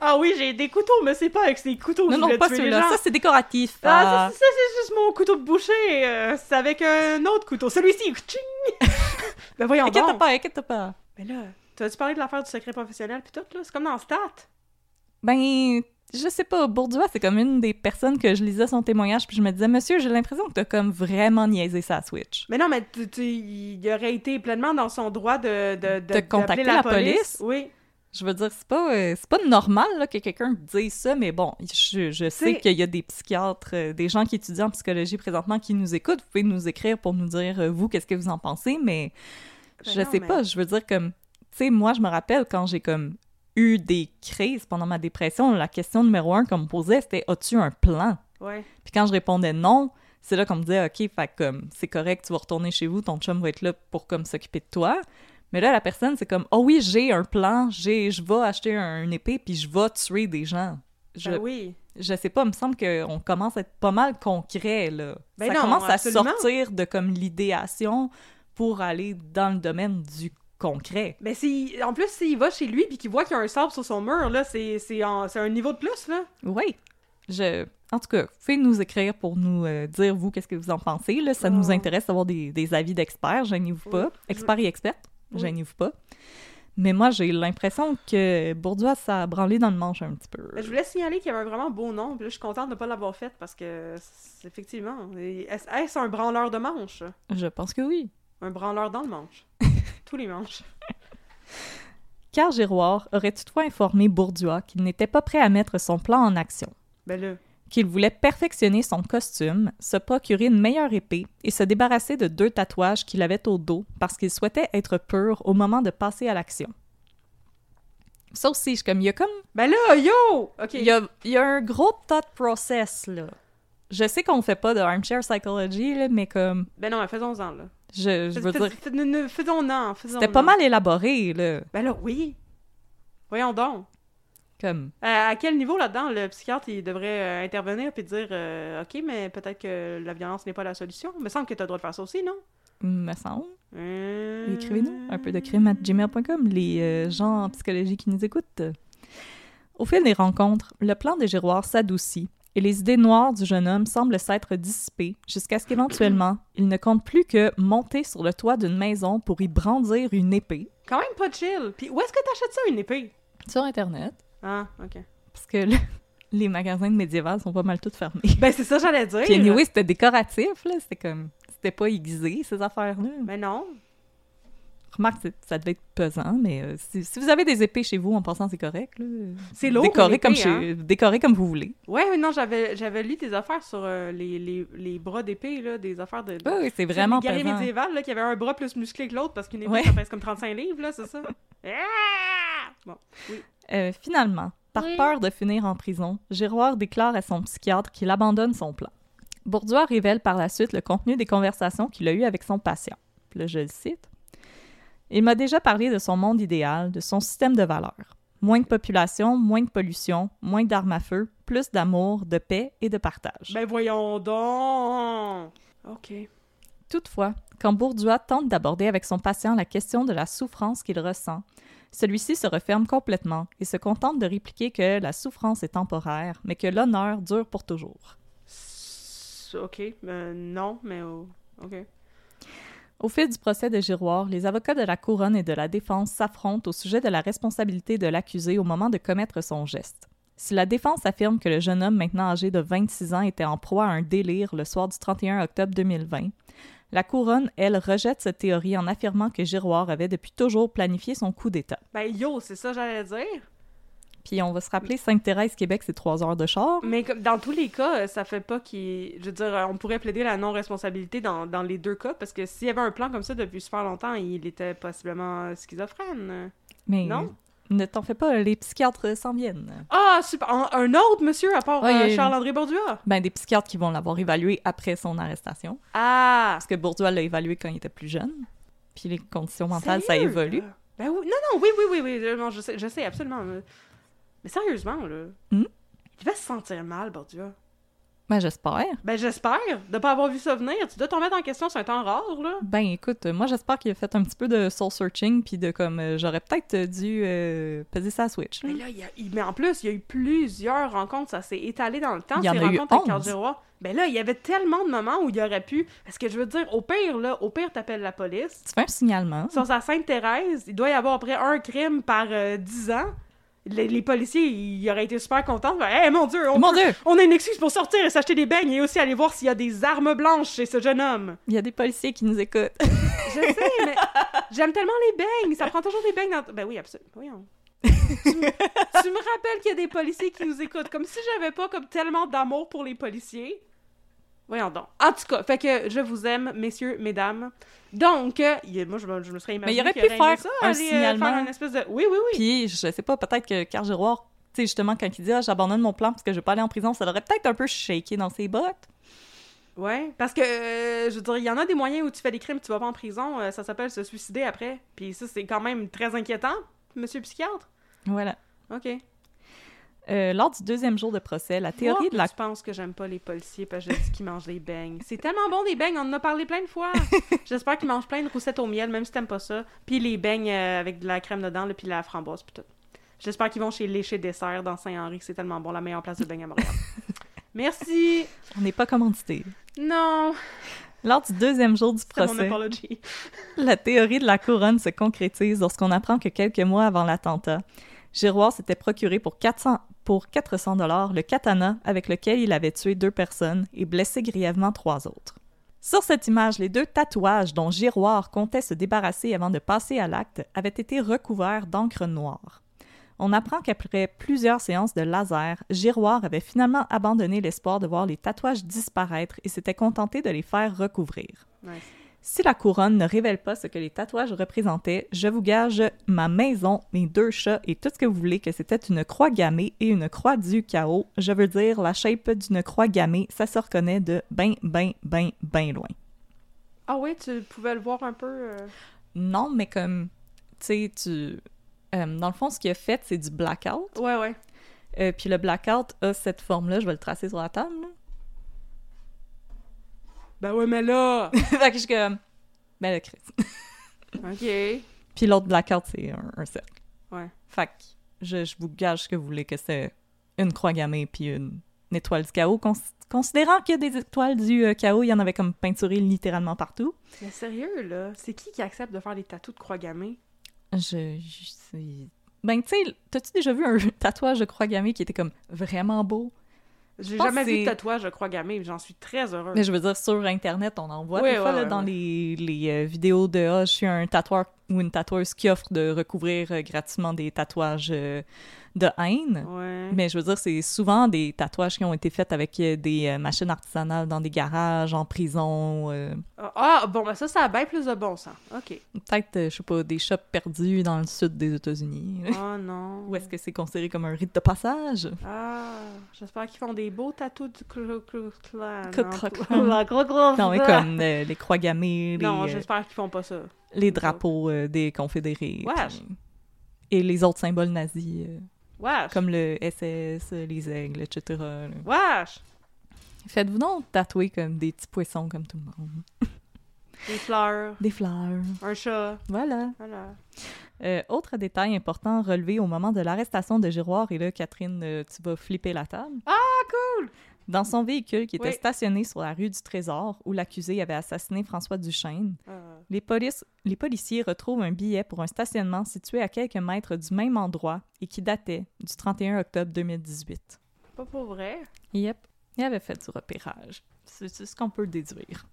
S1: ah oui, j'ai des couteaux, mais c'est pas avec ces couteaux que
S2: Non,
S1: je
S2: non,
S1: vais
S2: pas
S1: tuer les
S2: celui-là.
S1: gens.
S2: Ça, c'est décoratif.
S1: Ah,
S2: Ah.
S1: ça, c'est juste mon couteau de boucher. euh, c'est avec un autre couteau. Celui-ci. Ben voyons
S2: Inquiète
S1: donc.
S2: pas, inquiète pas.
S1: Mais là, tu as-tu parlé de l'affaire du secret professionnel puis tout, là? C'est comme dans Stat.
S2: Ben, je sais pas, Bourdois, c'est comme une des personnes que je lisais son témoignage, puis je me disais, monsieur, j'ai l'impression que t'as comme vraiment niaisé sa Switch.
S1: Mais non, mais tu, tu- il aurait été pleinement dans son droit de... De,
S2: De contacter
S1: d'appeler
S2: la police?
S1: Oui.
S2: Je veux dire, c'est pas, euh, c'est pas normal là, que quelqu'un dise ça, mais bon, je, je sais qu'il y a des psychiatres, euh, des gens qui étudient en psychologie présentement qui nous écoutent. Vous pouvez nous écrire pour nous dire, euh, vous, qu'est-ce que vous en pensez, mais
S1: Ben
S2: je
S1: non,
S2: sais
S1: mais-
S2: pas, je veux dire, comme, sais, moi, je me rappelle quand j'ai comme eu des crises pendant ma dépression, la question numéro un qu'on me posait, c'était As-tu un plan?
S1: Ouais.
S2: Puis quand je répondais non, c'est là qu'on me disait OK, fait comme c'est correct, tu vas retourner chez vous, ton chum va être là pour comme s'occuper de toi. Mais là la personne c'est comme oh oui, j'ai un plan, j'ai je vais acheter un, une épée puis je vais tuer des gens. Je
S1: Ben oui.
S2: je sais pas, il me semble qu'on commence à être pas mal concret là.
S1: Ben
S2: Ça
S1: non,
S2: commence à sortir de comme l'idéation pour aller dans le domaine du concret.
S1: Mais si, en plus, s'il va chez lui puis qu'il voit qu'il y a un sabre sur son mur, là, c'est, c'est, en- c'est un niveau de plus, là.
S2: Oui. Je... En tout cas, pouvez nous écrire pour nous euh, dire, vous, qu'est-ce que vous en pensez. Là. Ça
S1: Oh.
S2: nous intéresse d'avoir des, des avis d'experts, gênez-vous
S1: Oui.
S2: pas. Experts et expertes,
S1: Oui.
S2: gênez-vous pas. Mais moi, j'ai l'impression que Bourdois, ça a branlé dans le manche un petit peu.
S1: Mais je voulais signaler qu'il y avait un vraiment beau nom, puis là, je suis contente de ne pas l'avoir fait parce que, c'est- effectivement, est-ce un branleur de manche?
S2: Je pense que oui.
S1: Un branleur dans le manche. Tous les manches.
S2: Car Giroir aurait toutefois informé Bourdois qu'il n'était pas prêt à mettre son plan en action,
S1: Ben là,
S2: qu'il voulait perfectionner son costume, se procurer une meilleure épée et se débarrasser de deux tatouages qu'il avait au dos parce qu'il souhaitait être pur au moment de passer à l'action. Ça aussi, je comme il y a comme
S1: ben là, yo! OK.
S2: il y a, il y a un gros thought process là. Je sais qu'on fait pas de armchair psychology là, mais comme
S1: Ben non, faisons-en, là.
S2: Je, je veux dire,
S1: ne- ne- Faisons-en, faisons
S2: c'était pas mal élaboré, là.
S1: Ben là, oui. Voyons donc.
S2: Comme,
S1: Euh, à quel niveau là-dedans le psychiatre il devrait euh, intervenir puis dire euh, ok mais peut-être que la violence n'est pas la solution. Il me semble que tu as le droit de faire ça aussi non?
S2: Me semble.
S1: Euh,
S2: Écrivez-nous un peu de crime à gmail.com, les gens en psychologie qui nous écoutent. Au fil des rencontres, le plan des giroirs s'adoucit et les idées noires du jeune homme semblent s'être dissipées jusqu'à ce qu'éventuellement, il ne compte plus que monter sur le toit d'une maison pour y brandir une épée.
S1: Quand même pas chill. Puis où est-ce que t'achètes ça une épée?
S2: Sur Internet,
S1: Ah ok.
S2: parce que le- les magasins de médiévaux sont pas mal tous fermés.
S1: Ben c'est ça j'allais dire.
S2: Puis anyway, c'était décoratif, là. C'était comme... C'était pas aiguisé, ces affaires-là.
S1: Ben non.
S2: Remarque, ça devait être pesant, mais euh, si, si vous avez des épées chez vous, en passant, c'est correct. là.
S1: C'est lourd, épée,
S2: comme, chez- décorez comme vous voulez.
S1: Ouais mais non j'avais j'avais lu des affaires sur euh, les, les, les bras d'épée là des affaires de.
S2: Oui, oui, c'est vraiment
S1: les guerriers
S2: pesant.
S1: médiévales là qui avait un bras plus musclé que l'autre parce qu'une épée
S2: Ouais.
S1: ça pèse comme 35 livres là c'est ça. Ah! Bon.
S2: Euh, finalement, par
S1: Oui.
S2: peur de finir en prison, Giroir déclare à son psychiatre qu'il abandonne son plan. Bourdois révèle par la suite le contenu des conversations qu'il a eues avec son patient. Là, je le cite. Il m'a déjà parlé de son monde idéal, de son système de valeurs. Moins de population, moins de pollution, moins d'armes à feu, plus d'amour, de paix et de partage.
S1: Ben voyons donc. Ok.
S2: Toutefois, quand Bourdois tente d'aborder avec son patient la question de la souffrance qu'il ressent, celui-ci se referme complètement et se contente de répliquer que la souffrance est temporaire, mais que l'honneur dure pour toujours.
S1: Ok. Euh, non mais oh, ok.
S2: Au fil du procès de Giroir, les avocats de la couronne et de la défense s'affrontent au sujet de la responsabilité de l'accusé au moment de commettre son geste. Si la défense affirme que le jeune homme maintenant âgé de 26 ans était en proie à un délire le soir du 31 octobre 2020, la couronne, elle, rejette cette théorie en affirmant que Giroir avait depuis toujours planifié son coup d'État.
S1: Ben yo c'est ça j'allais dire.
S2: Puis on va se rappeler, Sainte-Thérèse, Québec, c'est trois heures de char.
S1: Mais dans tous les cas, euh, ça fait pas qu'il. Je veux dire, euh, on pourrait plaider la non-responsabilité dans, dans les deux cas, parce que s'il y avait un plan comme ça depuis super longtemps, il était possiblement schizophrène.
S2: Mais
S1: Non?
S2: ne t'en fais pas, les psychiatres s'en viennent.
S1: Ah, super! Un, un autre monsieur à part
S2: Ouais,
S1: euh, Charles-André Borduas?
S2: Ben, des psychiatres qui vont l'avoir évalué après son arrestation.
S1: Ah!
S2: Parce que Bourdois l'a évalué quand il était plus jeune. Puis les conditions mentales, ça évolue.
S1: Ben oui, non, non, oui, oui, oui, oui, non, je sais, je sais absolument. Mais sérieusement, là.
S2: Hmm?
S1: Il va se sentir mal, Borduas.
S2: Ben, j'espère.
S1: Ben j'espère, de pas avoir vu ça venir. Tu dois t'en mettre en question, c'est un temps rare, là.
S2: Ben, écoute, moi, j'espère qu'il a fait un petit peu de soul-searching, puis de comme, euh, j'aurais peut-être dû euh, peser sa Switch.
S1: Mais là, il y a, il- mais en plus, il y a eu plusieurs rencontres, ça s'est étalé dans le temps,
S2: Il y en
S1: ces
S2: a eu
S1: rencontres avec
S2: 11.
S1: Carl Giroir. Ben là, il y avait tellement de moments où il aurait pu. Parce que je veux dire, au pire, là, au pire, t'appelles la police.
S2: Tu fais un signalement.
S1: Sur sa Sainte-Thérèse, il doit y avoir après un crime par euh, 10 ans. Les, les policiers, ils auraient été super contents. Eh mon Dieu, on,
S2: Mon
S1: peut-
S2: Dieu!
S1: on a une excuse pour sortir et s'acheter des beignes et aussi aller voir s'il y a des armes blanches chez ce jeune homme.
S2: Il y a des policiers qui nous écoutent.
S1: Je sais, mais j'aime tellement les beignes. Ça prend toujours des beignes dans. Ben oui, absolument. Voyons. tu, me, tu me rappelles qu'il y a des policiers qui nous écoutent. Comme si j'avais pas comme tellement d'amour pour les policiers. Voyons donc. En tout cas, fait que je vous aime, messieurs, mesdames. Donc, euh, il moi, je, me- je me serais imaginé
S2: il aurait pu faire
S1: ça,
S2: un
S1: aller, euh,
S2: signalement.
S1: faire une espèce de... Oui, oui, oui.
S2: Puis, je sais pas, peut-être que Carl Giroir, tu sais, justement, quand il dit ah, j'abandonne mon plan parce que je vais pas aller en prison, ça l'aurait peut-être un peu shaké dans ses bottes.
S1: Ouais, parce que, euh, je veux dire, il y en a des moyens où tu fais des crimes, tu vas pas en prison, euh, ça s'appelle se suicider après. Puis ça, c'est quand même très inquiétant, monsieur psychiatre.
S2: Voilà.
S1: OK.
S2: Euh, lors du deuxième jour de procès, la théorie
S1: Moi,
S2: de la
S1: Je pense que j'aime pas les policiers parce que je dis qu'ils mangent des beignes? C'est tellement bon des beignes, on en a parlé plein de fois. J'espère qu'ils mangent plein de roussettes au miel, même si t'aimes pas ça. Puis les beignes euh, avec de la crème dedans, là, puis la framboise, puis tout. J'espère qu'ils vont chez Léché Dessert dans Saint-Henri, c'est tellement bon, la meilleure place de beignes à Montréal. Merci.
S2: On n'est pas commandité.
S1: Non,
S2: Lors du deuxième jour du procès, la théorie de la couronne se concrétise lorsqu'on apprend que quelques mois avant l'attentat, Giroir s'était procuré pour 400 pour 400 dollars le katana avec lequel il avait tué deux personnes et blessé grièvement trois autres. Sur cette image, les deux tatouages dont Giroir comptait se débarrasser avant de passer à l'acte avaient été recouverts d'encre noire. On apprend qu'après plusieurs séances de laser, Giroir avait finalement abandonné l'espoir de voir les tatouages disparaître et s'était contenté de les faire recouvrir.
S1: Nice.
S2: Si la couronne ne révèle pas ce que les tatouages représentaient, je vous gage ma maison, mes deux chats et tout ce que vous voulez que c'était une croix gammée et une croix du chaos. Je veux dire, la shape d'une croix gammée, ça se reconnaît de ben, ben, ben, ben loin.
S1: Ah oui, tu pouvais le voir un peu. euh,
S2: Non, mais comme, tu sais, tu... euh, dans le fond, ce qu'il a fait, c'est du blackout.
S1: Ouais, ouais.
S2: Euh, puis le blackout a cette forme-là, je vais le tracer sur la table. là.
S1: Ben ouais, mais là!
S2: fait que je suis comme, ben le Chris.
S1: ok.
S2: Puis l'autre blackout, c'est un, un cercle.
S1: Ouais.
S2: Fait que je, je vous gage ce que vous voulez que c'est une croix gammée puis une, une étoile du chaos. Cons- considérant qu'il y a des étoiles du euh, chaos, il y en avait comme peinturé littéralement partout.
S1: Mais sérieux, là, c'est qui qui accepte de faire des tatous de croix gammée?
S2: Je, je sais... Ben, tu sais, t'as-tu déjà vu un tatouage de croix gammée qui était comme vraiment beau?
S1: J'ai jamais vu de tatouage de croix gammée, j'en suis très heureuse.
S2: Mais je veux dire, sur Internet, on en voit des fois
S1: ouais,
S2: là,
S1: ouais,
S2: dans
S1: ouais.
S2: les, les, euh, vidéos de « Ah, je suis un tatoueur ou une tatoueuse qui offre de recouvrir euh, gratuitement des tatouages euh, de haine.
S1: Ouais.
S2: Mais je veux dire, c'est souvent des tatouages qui ont été faits avec euh, des euh, machines artisanales dans des garages, en prison, euh,
S1: Ah, Ah, bon, ben ça, ça a bien plus de bon sens. Ok.
S2: peut-être, euh, je sais pas, des shops perdus dans le sud des États-Unis.
S1: Oh non.
S2: Ou est-ce que c'est considéré comme un rite de passage?
S1: Ah, j'espère qu'ils font des beaux tatous du Ku Klux Klan.
S2: Non, mais comme les croix gammées,
S1: Non, j'espère qu'ils font pas ça.
S2: les drapeaux des confédérés. Puis- Et les autres symboles nazis,
S1: Wesh.
S2: comme le SS, les aigles, etc. là.
S1: Wesh.
S2: Faites-vous donc tatouer comme des petits poissons comme tout le monde.
S1: Des fleurs.
S2: Des fleurs.
S1: Un chat.
S2: Voilà.
S1: Voilà.
S2: Euh, autre détail important relevé au moment de l'arrestation de Giroir, et là, Catherine, euh, tu vas flipper la table.
S1: Ah, cool!
S2: Dans son véhicule qui était stationné sur la rue du Trésor, où l'accusé avait assassiné François Duchesne,
S1: Euh,
S2: les, polices- les policiers retrouvent un billet pour un stationnement situé à quelques mètres du même endroit et qui datait du 31 octobre 2018.
S1: pas pour vrai?
S2: Yep, il avait fait du repérage. C'est ce qu'on peut déduire.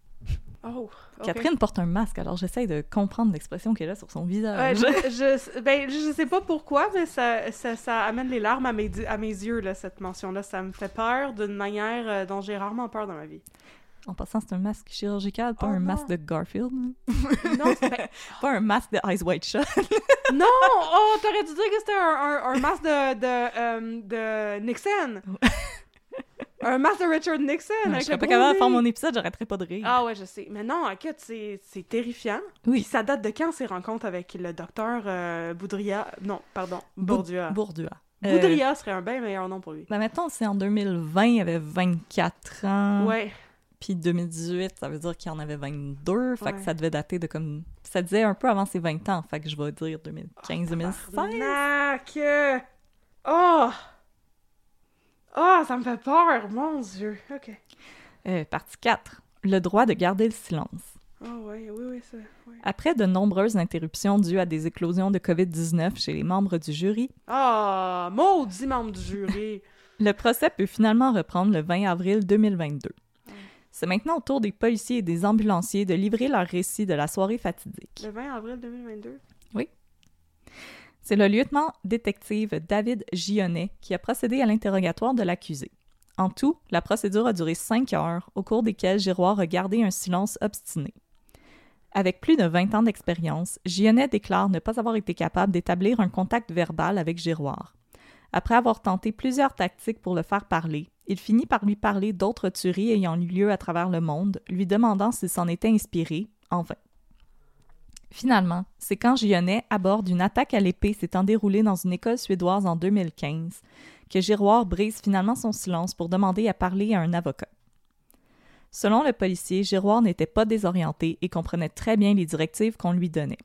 S1: Oh.
S2: Catherine porte un masque, alors j'essaie de comprendre l'expression qu'elle a sur son
S1: Ouais,
S2: visage.
S1: je, je, ben, je sais pas pourquoi, mais ça, ça, ça amène les larmes à mes, à mes yeux, là, cette mention-là. Ça me fait peur d'une manière euh, dont j'ai rarement peur dans ma vie.
S2: En passant, c'est un masque chirurgical, pas
S1: Oh
S2: un
S1: non.
S2: masque de Garfield.
S1: Non, c'est- ben,
S2: Pas un masque de Eyes Wide Shut.
S1: non! Oh, t'aurais dû dire que c'était un, un, un masque de, de, euh, de Nixon! Un de Richard Nixon!
S2: je
S1: avec
S2: serais
S1: le
S2: pas capable de faire mon épisode, j'arrêterais pas de rire.
S1: Ah ouais, je sais. Mais non, écoute, c'est c'est terrifiant.
S2: oui.
S1: Puis ça date de quand ces rencontres avec le docteur euh, Boudria? Non, pardon, Bourdieu.
S2: Bourdua. Euh,
S1: Boudria serait un bien meilleur nom pour lui.
S2: ben mettons, c'est en 2020, il avait 24 ans.
S1: Ouais.
S2: Puis 2018, ça veut dire qu'il en avait 22. Fait que ça devait dater de comme. Ça disait un peu avant ses 20 ans. Fait que je vais dire 2015-2016.
S1: Tabarnak! Oh! Oh, ça me fait peur, mon Dieu. OK.
S2: Euh, partie 4. Le droit de garder le silence.
S1: Oh, oui, oui, oui, ça. ouais.
S2: Après de nombreuses interruptions dues à des éclosions de COVID-19 chez les membres du jury,
S1: Ah, maudit membre du jury.
S2: le procès peut finalement reprendre le 20 avril 2022. C'est maintenant au tour des policiers et des ambulanciers de livrer leur récit de la soirée fatidique.
S1: Le 20 avril 2022.
S2: C'est le lieutenant détective David Gionnet qui a procédé à l'interrogatoire de l'accusé. En tout, la procédure a duré cinq heures, au cours desquelles Giroir a gardé un silence obstiné. Avec plus de 20 ans d'expérience, Gionnet déclare ne pas avoir été capable d'établir un contact verbal avec Giroir. Après avoir tenté plusieurs tactiques pour le faire parler, il finit par lui parler d'autres tueries ayant eu lieu à travers le monde, lui demandant s'il s'en était inspiré, en vain. Finalement, c'est quand Gionnet aborde une attaque à l'épée s'étant déroulée dans une école suédoise en 2015 que Giroir brise finalement son silence pour demander à parler à un avocat. Selon le policier, Giroir n'était pas désorienté et comprenait très bien les directives qu'on lui donnait.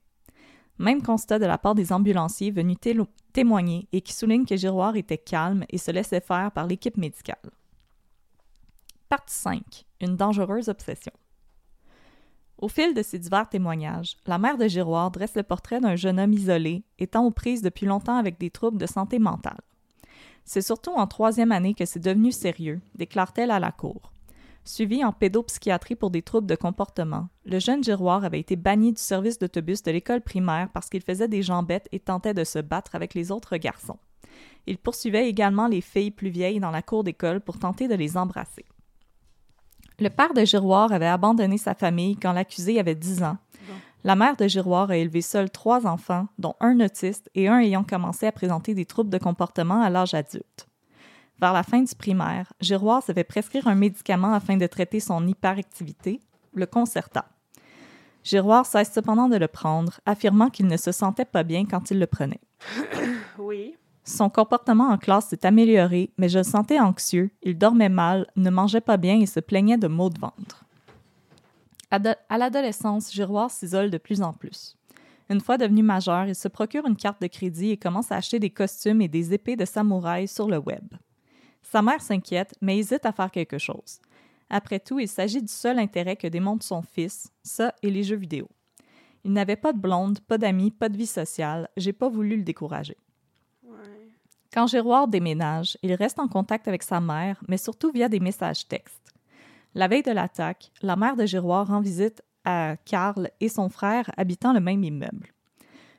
S2: Même constat de la part des ambulanciers venus témoigner et qui soulignent que Giroir était calme et se laissait faire par l'équipe médicale. Partie 5. Une dangereuse obsession. Au fil de ces divers témoignages, la mère de Giroir dresse le portrait d'un jeune homme isolé, étant aux prises depuis longtemps avec des troubles de santé mentale. C'est surtout en troisième année que c'est devenu sérieux, déclare-t-elle à la cour. Suivi en pédopsychiatrie pour des troubles de comportement, le jeune Giroir avait été banni du service d'autobus de l'école primaire parce qu'il faisait des jambettes et tentait de se battre avec les autres garçons. Il poursuivait également les filles plus vieilles dans la cour d'école pour tenter de les embrasser. Le père de Giroir avait abandonné sa famille quand l'accusé avait 10 ans. La mère de Giroir a élevé seule trois enfants, dont un autiste et un ayant commencé à présenter des troubles de comportement à l'âge adulte. Vers la fin du primaire, Giroir se fait prescrire un médicament afin de traiter son hyperactivité, le Concerta. Giroir cesse cependant de le prendre, affirmant qu'il ne se sentait pas bien quand il le prenait.
S1: Oui.
S2: Son comportement en classe s'est amélioré, mais je le sentais anxieux, il dormait mal, ne mangeait pas bien et se plaignait de maux de ventre. À l'adolescence, Giroir s'isole de plus en plus. Une fois devenu majeur, il se procure une carte de crédit et commence à acheter des costumes et des épées de samouraï sur le web. Sa mère s'inquiète, mais hésite à faire quelque chose. Après tout, il s'agit du seul intérêt que démontre son fils, ça et les jeux vidéo. Il n'avait pas de blonde, pas d'amis, pas de vie sociale, j'ai pas voulu le décourager. Quand Giroir déménage, il reste en contact avec sa mère, mais surtout via des messages textes. La veille de l'attaque, la mère de Giroir rend visite à Karl et son frère habitant le même immeuble.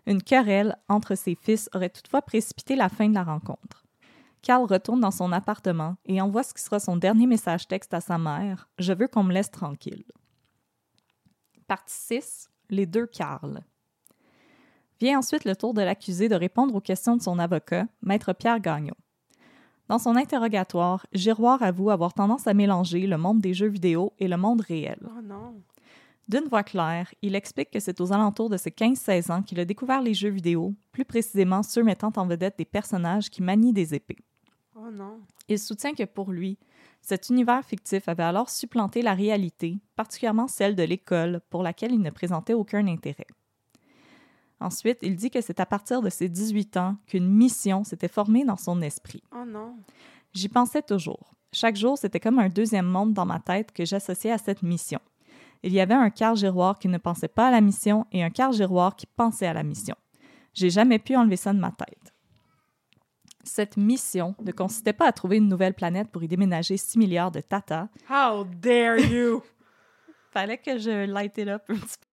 S2: Une querelle entre ses fils aurait toutefois précipité la fin de la rencontre. Karl retourne dans son appartement et envoie ce qui sera son dernier message texte à sa mère Je veux qu'on me laisse tranquille. Partie 6 Les deux Karl. Vient ensuite le tour de l'accusé de répondre aux questions de son avocat, Maître Pierre Gagnon. Dans son interrogatoire, Giroir avoue avoir tendance à mélanger le monde des jeux vidéo et le monde réel.
S1: Oh non.
S2: D'une voix claire, il explique que c'est aux alentours de ses 15-16 ans qu'il a découvert les jeux vidéo, plus précisément ceux mettant en vedette des personnages qui manient des épées.
S1: Oh non.
S2: Il soutient que pour lui, cet univers fictif avait alors supplanté la réalité, particulièrement celle de l'école, pour laquelle il ne présentait aucun intérêt. Ensuite, il dit que c'est à partir de ses 18 ans qu'une mission s'était formée dans son esprit.
S1: Oh non.
S2: J'y pensais toujours. Chaque jour, c'était comme un deuxième monde dans ma tête que j'associais à cette mission. Il y avait un quart giroir qui ne pensait pas à la mission et un quart giroir qui pensait à la mission. J'ai jamais pu enlever ça de ma tête. Cette mission ne consistait pas à trouver une nouvelle planète pour y déménager 6 milliards de tatas.
S1: How dare you?
S2: Fallait que je light it up un petit peu.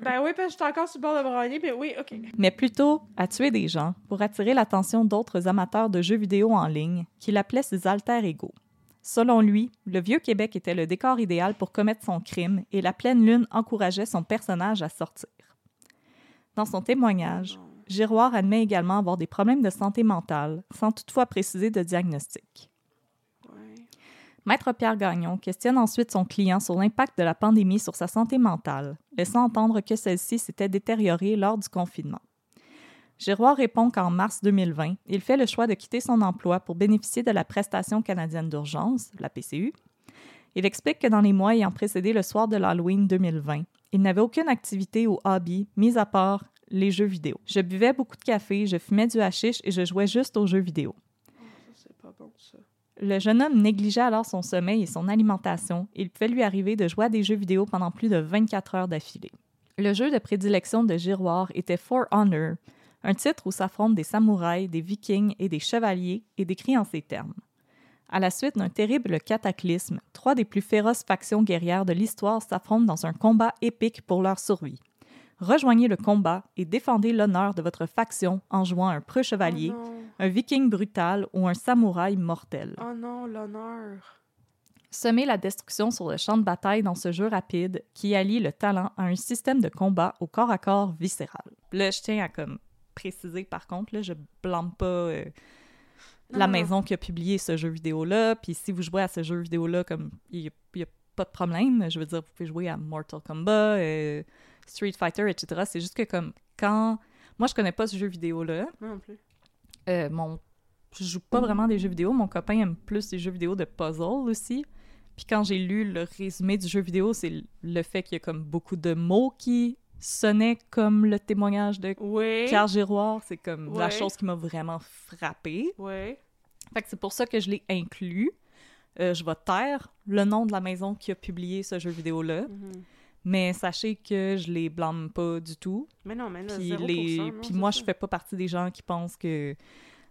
S1: Ben oui, parce que encore sur le bord de brailler, mais oui, OK.
S2: mais plutôt à tuer des gens pour attirer l'attention d'autres amateurs de jeux vidéo en ligne qu'il appelait ses alter égaux. Selon lui, le vieux Québec était le décor idéal pour commettre son crime et la pleine lune encourageait son personnage à sortir. Dans son témoignage, Giroir admet également avoir des problèmes de santé mentale, sans toutefois préciser de diagnostic. Maître Pierre Gagnon questionne ensuite son client sur l'impact de la pandémie sur sa santé mentale, laissant entendre que celle-ci s'était détériorée lors du confinement. Giroir répond qu'en mars 2020, il fait le choix de quitter son emploi pour bénéficier de la prestation canadienne d'urgence, la PCU. Il explique que dans les mois ayant précédé le soir de l'Halloween 2020, il n'avait aucune activité ou hobby, mis à part les jeux vidéo. Je buvais beaucoup de café, je fumais du hashish et je jouais juste aux jeux vidéo.
S1: Ça, c'est pas bon, ça.
S2: Le jeune homme négligeait alors son sommeil et son alimentation. Il pouvait lui arriver de jouer à des jeux vidéo pendant plus de 24 heures d'affilée. Le jeu de prédilection de Giroir était For Honor, un titre où s'affrontent des samouraïs, des vikings et des chevaliers et décrit en ces termes. À la suite d'un terrible cataclysme, trois des plus féroces factions guerrières de l'histoire s'affrontent dans un combat épique pour leur survie. Rejoignez le combat et défendez l'honneur de votre faction en jouant un preux chevalier,
S1: Oh
S2: un viking brutal ou un samouraï mortel.
S1: Oh non, l'honneur.
S2: Semer la destruction sur le champ de bataille dans ce jeu rapide qui allie le talent à un système de combat au corps à corps viscéral. Là, je tiens à comme préciser par contre, là, je blâme pas euh, la
S1: Non, non,
S2: maison qui a publié ce jeu vidéo-là. Puis si vous jouez à ce jeu vidéo-là, comme il n'y a, pas de problème. Je veux dire, vous pouvez jouer à Mortal Kombat, euh, Street Fighter, etc. C'est juste que comme quand... Moi, je connais pas ce jeu vidéo-là.
S1: Moi non plus.
S2: Euh, mon... Je joue pas vraiment des jeux vidéo. Mon copain aime plus les jeux vidéo de puzzle aussi. Puis quand j'ai lu le résumé du jeu vidéo, c'est le fait qu'il y a comme beaucoup de mots qui sonnaient comme le témoignage de
S1: Oui.
S2: Pierre Giroir. C'est comme la chose qui m'a vraiment frappée.
S1: Oui.
S2: Fait que c'est pour ça que je l'ai inclus. Euh, je vais taire le nom de la maison qui a publié ce jeu vidéo-là.
S1: Mhm.
S2: Mais sachez que je les blâme pas du tout.
S1: Mais non, mais là,
S2: Puis,
S1: 0%,
S2: les...
S1: non,
S2: Puis moi,
S1: ça.
S2: je fais pas partie des gens qui pensent que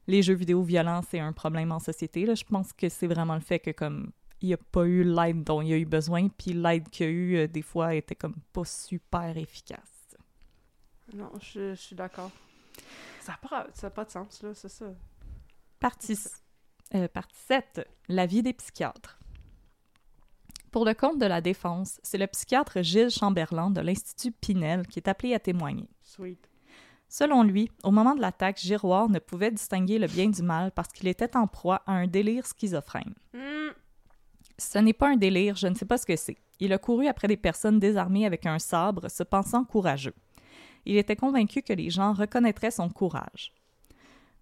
S2: les jeux vidéo violents, c'est un problème en société. Là. Je pense que c'est vraiment le fait que comme il a pas eu l'aide dont il a eu besoin, puis l'aide qu'il a eu, euh, des fois, était comme pas super efficace.
S1: Non, je, je suis d'accord. Ça n'a pas, ça a pas de sens, là, c'est ça.
S2: Partie, euh, partie 7. La vie des psychiatres. Pour le compte de la défense, c'est le psychiatre Gilles Chamberlain de l'Institut Pinel qui est appelé à témoigner.
S1: Sweet.
S2: Selon lui, au moment de l'attaque, Giroir ne pouvait distinguer le bien du mal parce qu'il était en proie à un délire schizophrène.
S1: Hmm,
S2: Ce n'est pas un délire, je ne sais pas ce que c'est. Il a couru après des personnes désarmées avec un sabre, se pensant courageux. Il était convaincu que les gens reconnaîtraient son courage.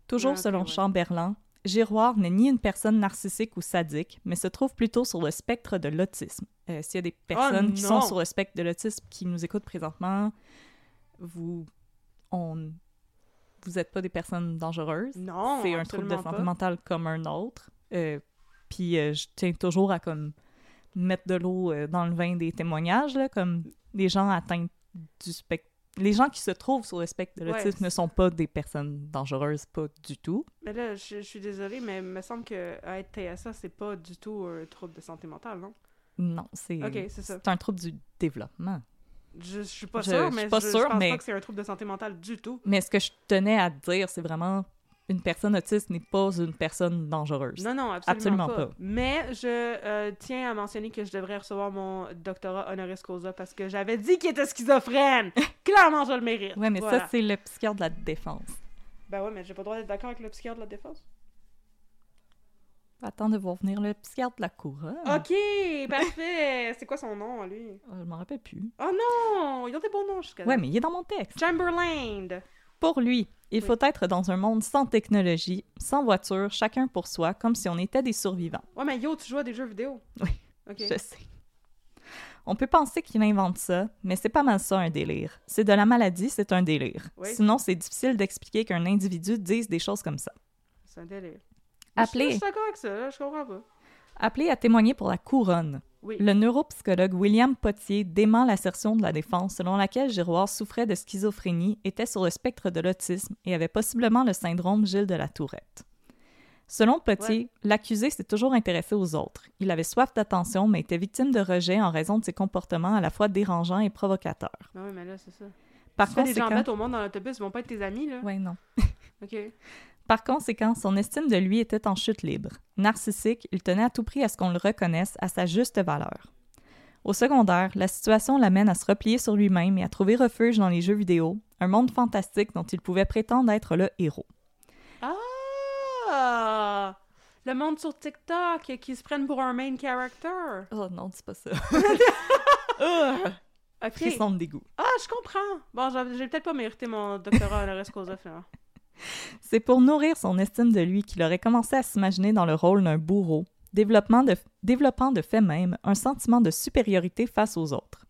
S2: Toujours
S1: Ah,
S2: selon
S1: ouais.
S2: Chamberlain, Giroir n'est ni une personne narcissique ou sadique, mais se trouve plutôt sur le spectre de l'autisme. Euh, S'il y a des personnes qui
S1: Oh
S2: sont sur le spectre de l'autisme qui nous écoutent présentement, vous, on, vous n'êtes pas des personnes dangereuses
S1: Non,
S2: c'est un trouble de santé mentale comme un autre. Euh, Puis euh, je tiens toujours à comme mettre de l'eau euh, dans le vin des témoignages, là, comme les gens atteints du spectre. Les gens qui se trouvent sur le spectre de
S1: Ouais,
S2: l'autisme ne sont pas des personnes dangereuses, pas du tout.
S1: Mais là, je, je suis désolée, mais il me semble que être TSA, c'est pas du tout un trouble de santé mentale, non?
S2: Non, c'est
S1: Ok, c'est ça.
S2: c'est un trouble du développement.
S1: Je, je suis pas sûre,
S2: je
S1: mais
S2: pas
S1: je,
S2: sûre,
S1: pense
S2: mais-
S1: pas que c'est un trouble de santé mentale du tout.
S2: Mais ce que je tenais à dire, c'est vraiment une personne autiste n'est pas une personne dangereuse.
S1: Non, non, absolument,
S2: Absolument
S1: pas.
S2: pas.
S1: Mais je euh, tiens à mentionner que je devrais recevoir mon doctorat honoris causa parce que j'avais dit qu'il était schizophrène. Clairement, je le mérite.
S2: Ouais, mais
S1: Voilà.
S2: ça, c'est le psychiatre de la défense.
S1: Ben ouais, mais j'ai pas le droit d'être d'accord avec le psychiatre de la défense.
S2: Attends de voir venir le psychiatre de la couronne.
S1: Ok, parfait. c'est quoi son nom, lui?
S2: Euh, Je m'en rappelle plus.
S1: Oh non! Ils ont des bons noms jusqu'à
S2: Ouais, mais il est dans mon texte.
S1: Chamberlain!
S2: Pour lui, il
S1: Oui.
S2: faut être dans un monde sans technologie, sans voiture, chacun pour soi, comme si on était des survivants.
S1: Ouais, mais yo, tu joues à des jeux vidéo.
S2: Oui,
S1: Ok.
S2: Je sais. On peut penser qu'il invente ça, mais c'est pas mal ça un délire. C'est de la maladie, c'est un délire.
S1: Oui.
S2: Sinon, c'est difficile d'expliquer qu'un individu dise des choses comme ça.
S1: C'est un délire.
S2: Appelez.
S1: Je, je suis d'accord avec ça, là, je comprends pas.
S2: Appelé à témoigner pour la couronne.
S1: Oui.
S2: Le neuropsychologue William Potier dément l'assertion de la défense selon laquelle Giroir souffrait de schizophrénie, était sur le spectre de l'autisme et avait possiblement le syndrome Gilles de la Tourette. Selon Potier, l'accusé s'est toujours intéressé aux autres. Il avait soif d'attention, mais était victime de rejet en raison de ses comportements à la fois dérangeants et provocateurs.
S1: Ben oui, mais là, c'est ça.
S2: Par
S1: si des gens bêtes au monde dans l'autobus, ils vont pas être tes amis, là.
S2: Ouais, non.
S1: Ok.
S2: Par conséquent, son estime de lui était en chute libre. Narcissique, il tenait à tout prix à ce qu'on le reconnaisse à sa juste valeur. Au secondaire, la situation l'amène à se replier sur lui-même et à trouver refuge dans les jeux vidéo, un monde fantastique dont il pouvait prétendre être le héros.
S1: Ah! Le monde sur TikTok qui se prennent pour un main character.
S2: Oh non, dis pas ça.
S1: Ok.
S2: Frisson de dégoût.
S1: Ah, je comprends. Bon, j'ai peut-être pas mérité mon doctorat honoris causa, finalement.
S2: C'est pour nourrir son estime de lui qu'il aurait commencé à s'imaginer dans le rôle d'un bourreau, développement de, développant de fait même un sentiment de supériorité face aux autres.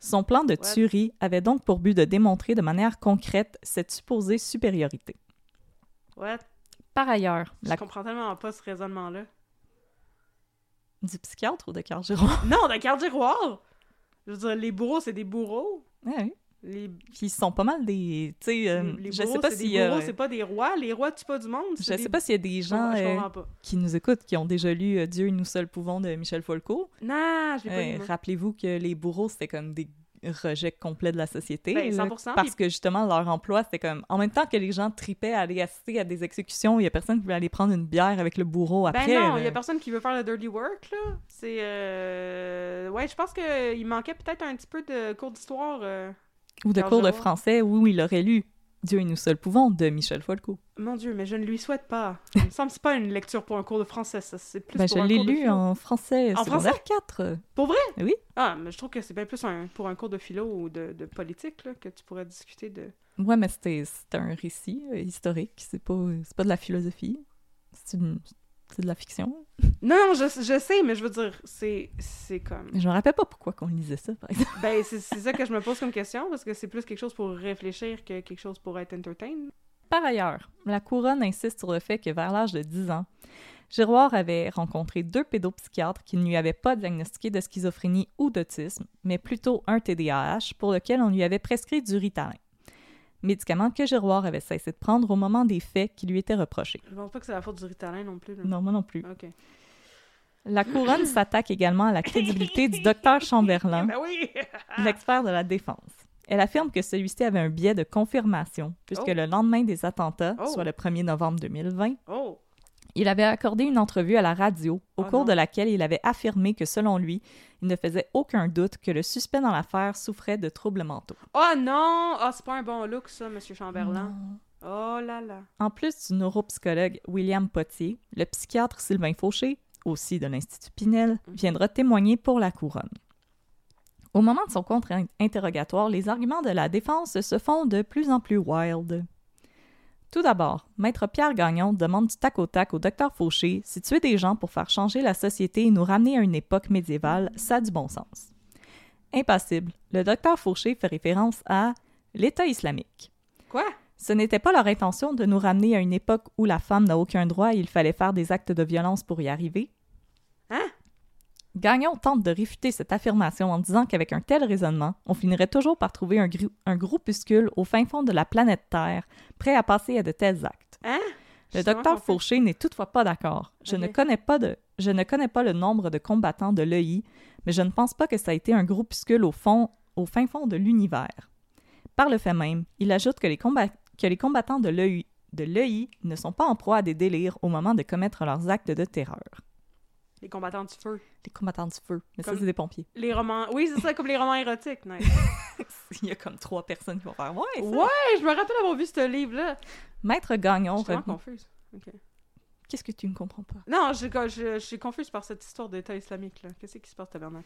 S2: Son plan de tuerie avait donc pour but de démontrer de manière concrète cette supposée supériorité.
S1: What?
S2: Par ailleurs,
S1: Je
S2: la
S1: comprends tellement pas ce raisonnement-là.
S2: du psychiatre ou de Carl Giroir?
S1: Non, de carte giroir! Je veux dire, les bourreaux, c'est des bourreaux.
S2: Ouais, oui.
S1: Les,
S2: ils sont pas mal des. Tu sais, euh,
S1: les, les
S2: je sais pas
S1: des
S2: a.
S1: bourreaux, c'est pas des rois. Les rois tuent pas du monde.
S2: Je
S1: c'est
S2: sais
S1: des-
S2: pas s'il y a des gens
S1: je
S2: euh, qui nous écoutent qui ont déjà lu euh, Dieu et nous seuls pouvons de Michel Foucault.
S1: Non, je l'ai pas
S2: Euh. Rappelez-vous que les bourreaux, c'était comme des rejets complets de la société.
S1: Ben,
S2: là,
S1: 100%,
S2: parce que justement, leur emploi, c'était comme. En même temps que les gens tripaient à aller assister à des exécutions, il y a personne qui voulait aller prendre une bière avec le bourreau après.
S1: Ben non, il y a personne qui veut faire le dirty work, là. C'est... Euh... Ouais, je pense qu'il manquait peut-être un petit peu de cours d'histoire. euh.
S2: Ou de cours de français où il aurait lu Dieu et nous seuls pouvons de Michel Foucault.
S1: Mon Dieu, mais je ne lui souhaite pas. Il me semble que pas une lecture pour un cours de français, ça. C'est plus
S2: Ben,
S1: pour
S2: je
S1: un
S2: l'ai
S1: cours de
S2: lu
S1: philo.
S2: en français
S1: En
S2: secondaire 4.
S1: Pour vrai?
S2: Oui.
S1: Ah, mais je trouve que c'est bien plus un... pour un cours de philo ou de, de politique, là, que tu pourrais discuter de...
S2: Ouais, mais c'était c'était un récit euh, historique. C'est pas, c'est pas de la philosophie. C'est une- c'est de la fiction.
S1: Non, non, je, je sais, mais je veux dire, c'est, c'est comme...
S2: Je me rappelle pas pourquoi qu'on lisait ça, par exemple.
S1: Ben, c'est, c'est ça que je me pose comme question, parce que c'est plus quelque chose pour réfléchir que quelque chose pour être entertain.
S2: Par ailleurs, la couronne insiste sur le fait que vers l'âge de 10 ans, Giroir avait rencontré deux pédopsychiatres qui ne lui avaient pas diagnostiqué de schizophrénie ou d'autisme, mais plutôt un TDAH pour lequel on lui avait prescrit du Ritalin. Médicament que Giroir avait cessé de prendre au moment des faits qui lui étaient reprochés.
S1: Je pense pas que c'est la faute du Ritalin non plus. là.
S2: Non, moi non plus.
S1: Ok.
S2: La couronne s'attaque également à la crédibilité du docteur Chamberlain,
S1: Ben oui!
S2: l'expert de la défense. Elle affirme que celui-ci avait un biais de confirmation, puisque
S1: Oh.
S2: le lendemain des attentats,
S1: Oh.
S2: soit le 1er novembre 2020,
S1: Oh!
S2: Il avait accordé une entrevue à la radio, au
S1: Oh
S2: cours
S1: non.
S2: de laquelle il avait affirmé que, selon lui, il ne faisait aucun doute que le suspect dans l'affaire souffrait de troubles mentaux.
S1: Oh non! Ah, c'est pas un bon look, ça, Monsieur Chamberlain. Oh là là.
S2: En plus du neuropsychologue William Potier, le psychiatre Sylvain Fauché, aussi de l'Institut Pinel, viendra témoigner pour la couronne. Au moment de son contre-interrogatoire, les arguments de la défense se font de plus en plus wild. Tout d'abord, Maître Pierre Gagnon demande du tac au tac au docteur Fauché si tuer des gens pour faire changer la société et nous ramener à une époque médiévale, ça a du bon sens. Impassible, le docteur Fauché fait référence à l'État islamique.
S1: Quoi?
S2: Ce n'était pas leur intention de nous ramener à une époque où la femme n'a aucun droit et il fallait faire des actes de violence pour y arriver.
S1: Hein?
S2: Gagnon tente de réfuter cette affirmation en disant qu'avec un tel raisonnement, on finirait toujours par trouver un, grou- un groupuscule au fin fond de la planète Terre, prêt à passer à de tels actes.
S1: Hein?
S2: Le docteur. Fauché n'est toutefois pas d'accord. Je, ne connais pas de, je ne connais pas le nombre de combattants de l'EI, mais je ne pense pas que ça a été un groupuscule au, fond, au fin fond de l'univers. Par le fait même, il ajoute que les, combat- que les combattants de l'EI de l'EI ne sont pas en proie à des délires au moment de commettre leurs actes de terreur.
S1: Les combattants du feu.
S2: Les combattants du feu, mais
S1: Comme-
S2: ça, c'est des pompiers.
S1: Les romans. Oui, c'est ça, comme les romans érotiques. nice.
S2: Il y a comme trois personnes qui vont faire « Ouais, ça.
S1: ouais, je me rappelle avoir vu ce livre-là.
S2: Maître Gagnon,
S1: Je suis vraiment confuse. Ok.
S2: qu'est-ce que tu ne comprends pas?
S1: Non, je, je, je suis confuse par cette histoire d'État islamique, là. Qu'est-ce qui se passe, tabarnak?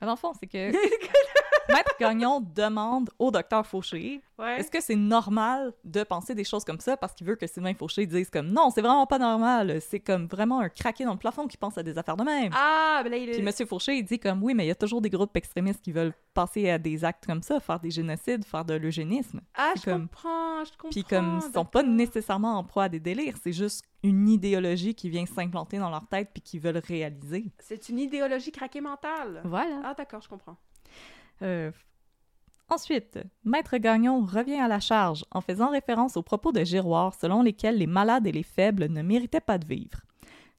S2: Dans le fond, c'est que Maître Gagnon demande au docteur Fauché
S1: Ouais.
S2: Est-ce que c'est normal de penser des choses comme ça parce qu'il veut que Sylvain Fauché dise comme non, c'est vraiment pas normal, c'est comme vraiment un craqué dans le plafond qui pense à des affaires de même.
S1: Ah, ben là, il.
S2: Puis Monsieur Fauché, il dit comme oui, mais il y a toujours des groupes extrémistes qui veulent passer à des actes comme ça, faire des génocides, faire de l'eugénisme.
S1: Ah, je
S2: comme-
S1: comprends, je comprends.
S2: Puis comme ils sont pas nécessairement en proie à des délires, c'est juste une idéologie qui vient s'implanter dans leur tête puis qu'ils veulent réaliser.
S1: C'est une idéologie craquée mentale.
S2: Voilà.
S1: Ah, d'accord, je comprends.
S2: Euh, Ensuite, Maître Gagnon revient à la charge en faisant référence aux propos de Giroir selon lesquels les malades et les faibles ne méritaient pas de vivre.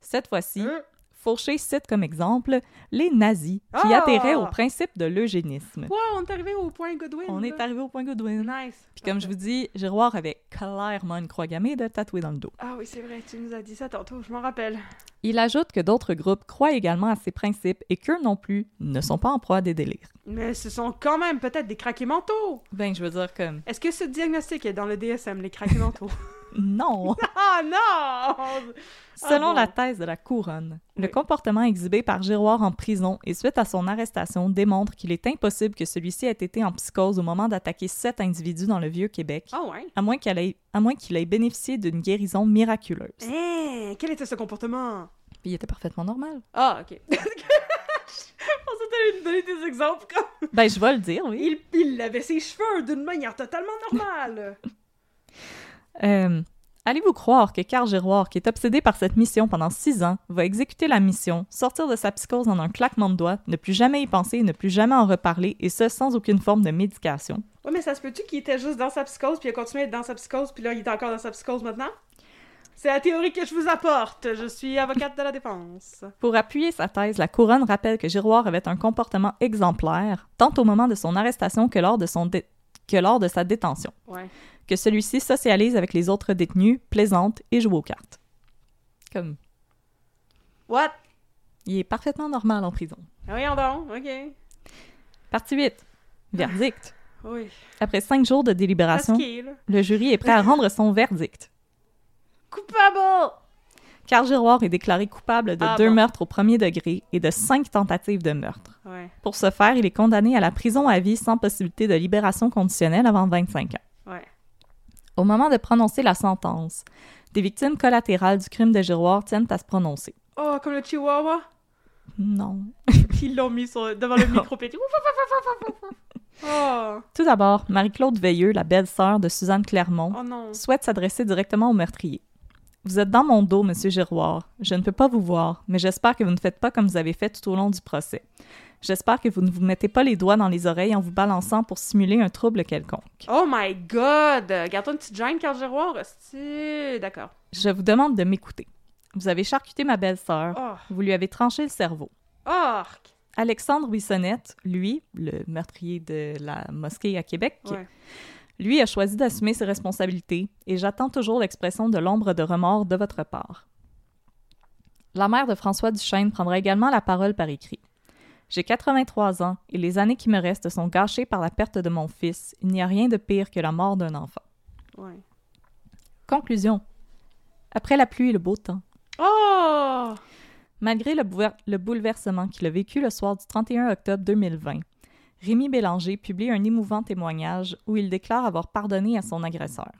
S2: Cette fois-ci,
S1: Euh.
S2: Fauché cite comme exemple les nazis qui
S1: Ah!
S2: adhéraient au principe de l'eugénisme.
S1: Wow, on est arrivé au point Godwin.
S2: On est arrivé au point Goodwin.
S1: Nice.
S2: Puis comme je vous dis, Giroir avait clairement une croix gammée de tatouer dans le dos.
S1: Ah oui, c'est vrai, tu nous as dit ça tantôt, je m'en rappelle.
S2: Il ajoute que d'autres groupes croient également à ces principes et qu'eux non plus ne sont pas en proie à des délires.
S1: Mais ce sont quand même peut-être des craqués mentaux.
S2: Ben, je veux dire comme
S1: Est-ce que ce diagnostic est dans le DSM, les craqués mentaux?
S2: non.
S1: ah non!
S2: Selon
S1: bon.
S2: la thèse de la couronne, le comportement exhibé par Giroir en prison et suite à son arrestation démontre qu'il est impossible que celui-ci ait été en psychose au moment d'attaquer sept individus dans le Vieux-Québec,
S1: Ah ouais?
S2: à moins qu'il ait, ait bénéficié d'une guérison miraculeuse.
S1: Hein, quel était ce comportement?
S2: Il était parfaitement normal.
S1: Ah, ok. Je pensais que t'allais nous donner des exemples comme...
S2: Ben, je vais le dire, oui.
S1: Il, il lavait ses cheveux d'une manière totalement normale.
S2: Euh, Allez-vous croire que Carl Giroir, qui est obsédé par cette mission pendant six ans, va exécuter la mission, sortir de sa psychose en un claquement de doigts, ne plus jamais y penser ne plus jamais en reparler, et ce sans aucune forme de médication?
S1: ouais, mais ça se peut-tu qu'il était juste dans sa psychose, puis il a continué à être dans sa psychose, puis là, il est encore dans sa psychose maintenant? C'est la théorie que je vous apporte. Je suis avocate de la défense.
S2: Pour appuyer sa thèse, la couronne rappelle que Giroir avait un comportement exemplaire, tant au moment de son arrestation que lors de, son que lors de sa détention,
S1: Ouais.
S2: Que celui-ci socialise avec les autres détenus, plaisante et joue aux cartes. Comme,
S1: What?
S2: il est parfaitement normal en prison.
S1: Voyons donc, ok.
S2: Partie 8. Verdict.
S1: Oui.
S2: Après cinq jours de délibération, le jury est prêt à rendre son verdict.
S1: Coupable!
S2: Carl Giroir est déclaré coupable de
S1: Ah
S2: deux
S1: bon.
S2: meurtres au premier degré et de cinq tentatives de meurtre.
S1: Ouais,
S2: Pour ce faire, il est condamné à la prison à vie sans possibilité de libération conditionnelle avant 25 ans. Au moment de prononcer la sentence, des victimes collatérales du crime de Giroir tiennent à se prononcer.
S1: Oh, comme le chihuahua?
S2: Non.
S1: Ils l'ont mis sur- devant le micro. Oh,
S2: Tout d'abord, Marie-Claude Veilleux, la belle-sœur de Suzanne Clermont,
S1: oh
S2: souhaite s'adresser directement au meurtrier. Vous êtes dans mon dos, monsieur Giroir. Je ne peux pas vous voir, mais j'espère que vous ne faites pas comme vous avez fait tout au long du procès. J'espère que vous ne vous mettez pas les doigts dans les oreilles en vous balançant pour simuler un trouble quelconque.
S1: Oh my god! Garde-toi une petite gêne, Carl Giroir. D'accord.
S2: Je vous demande de m'écouter. Vous avez charcuté ma belle-sœur.
S1: Oh.
S2: Vous lui avez tranché le cerveau.
S1: Arc!
S2: Alexandre Buissonnette, lui, le meurtrier de la mosquée à Québec,
S1: Ouais.
S2: lui a choisi d'assumer ses responsabilités et j'attends toujours l'expression de l'ombre de remords de votre part. La mère de François Duchesne prendra également la parole par écrit. J'ai 83 ans et les années qui me restent sont gâchées par la perte de mon fils. Il n'y a rien de pire que la mort d'un enfant.
S1: Ouais.
S2: Conclusion. Après la pluie et le beau temps,
S1: Oh!
S2: Malgré le, bouver- le bouleversement qu'il a vécu le soir du 31 octobre 2020, Rémi Bélanger publie un émouvant témoignage où il déclare avoir pardonné à son agresseur.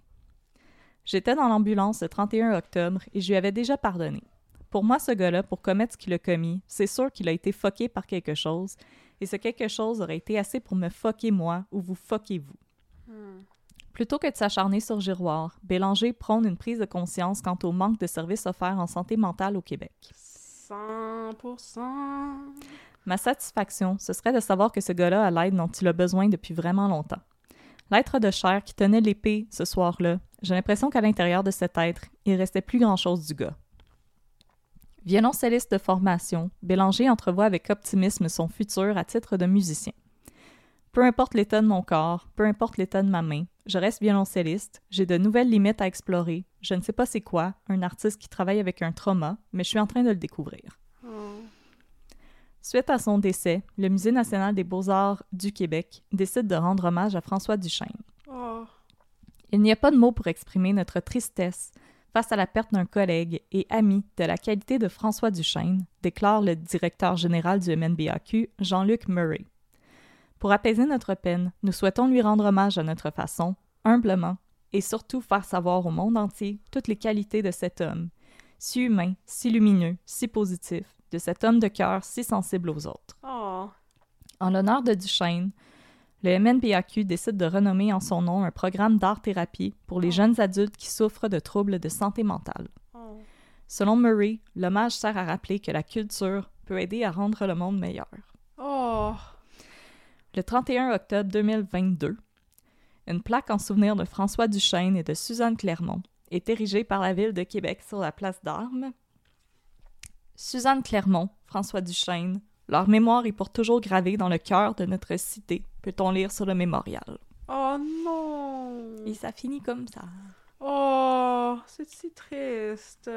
S2: J'étais dans l'ambulance le 31 octobre et je lui avais déjà pardonné. Pour moi, ce gars-là, pour commettre ce qu'il a commis, c'est sûr qu'il a été fucké par quelque chose, et ce quelque chose aurait été assez pour me fucker moi ou vous fucker vous. Plutôt que de s'acharner sur Giroir, Bélanger prône une prise de conscience quant au manque de services offerts en santé mentale au Québec.
S1: 100%.
S2: Ma satisfaction, ce serait de savoir que ce gars-là a l'aide dont il a besoin depuis vraiment longtemps. L'être de chair qui tenait l'épée ce soir-là, j'ai l'impression qu'à l'intérieur de cet être, il restait plus grand-chose du gars. Violoncelliste de formation, Bélanger entrevoit avec optimisme son futur à titre de musicien. Peu importe l'état de mon corps, peu importe l'état de ma main, je reste violoncelliste, j'ai de nouvelles limites à explorer, je ne sais pas c'est quoi, un artiste qui travaille avec un trauma, mais je suis en train de le découvrir.
S1: Oh.
S2: Suite à son décès, le Musée national des beaux-arts du Québec décide de rendre hommage à François Duchesne.
S1: Oh.
S2: Il n'y a pas de mots pour exprimer notre tristesse face à la perte d'un collègue et ami de la qualité de François Duchesne, déclare le directeur général du MNBAQ, Jean-Luc Murray. Pour apaiser notre peine, nous souhaitons lui rendre hommage à notre façon, humblement, et surtout faire savoir au monde entier toutes les qualités de cet homme, si humain, si lumineux, si positif, de cet homme de cœur si sensible aux autres.
S1: Oh.
S2: En l'honneur de Duchesne, le MNPAQ décide de renommer en son nom un programme d'art-thérapie pour les jeunes adultes qui souffrent de troubles de santé mentale.
S1: Oh.
S2: Selon Murray, l'hommage sert à rappeler que la culture peut aider à rendre le monde meilleur.
S1: Oh.
S2: Le 31 octobre 2022, une plaque en souvenir de François Duchesne et de Suzanne Clermont est érigée par la ville de Québec sur la place d'Armes. Suzanne Clermont, François Duchesne, leur mémoire est pour toujours gravée dans le cœur de notre cité, peut-on lire sur le mémorial?
S1: Oh non.
S2: Et ça finit comme ça.
S1: Oh, c'est si triste.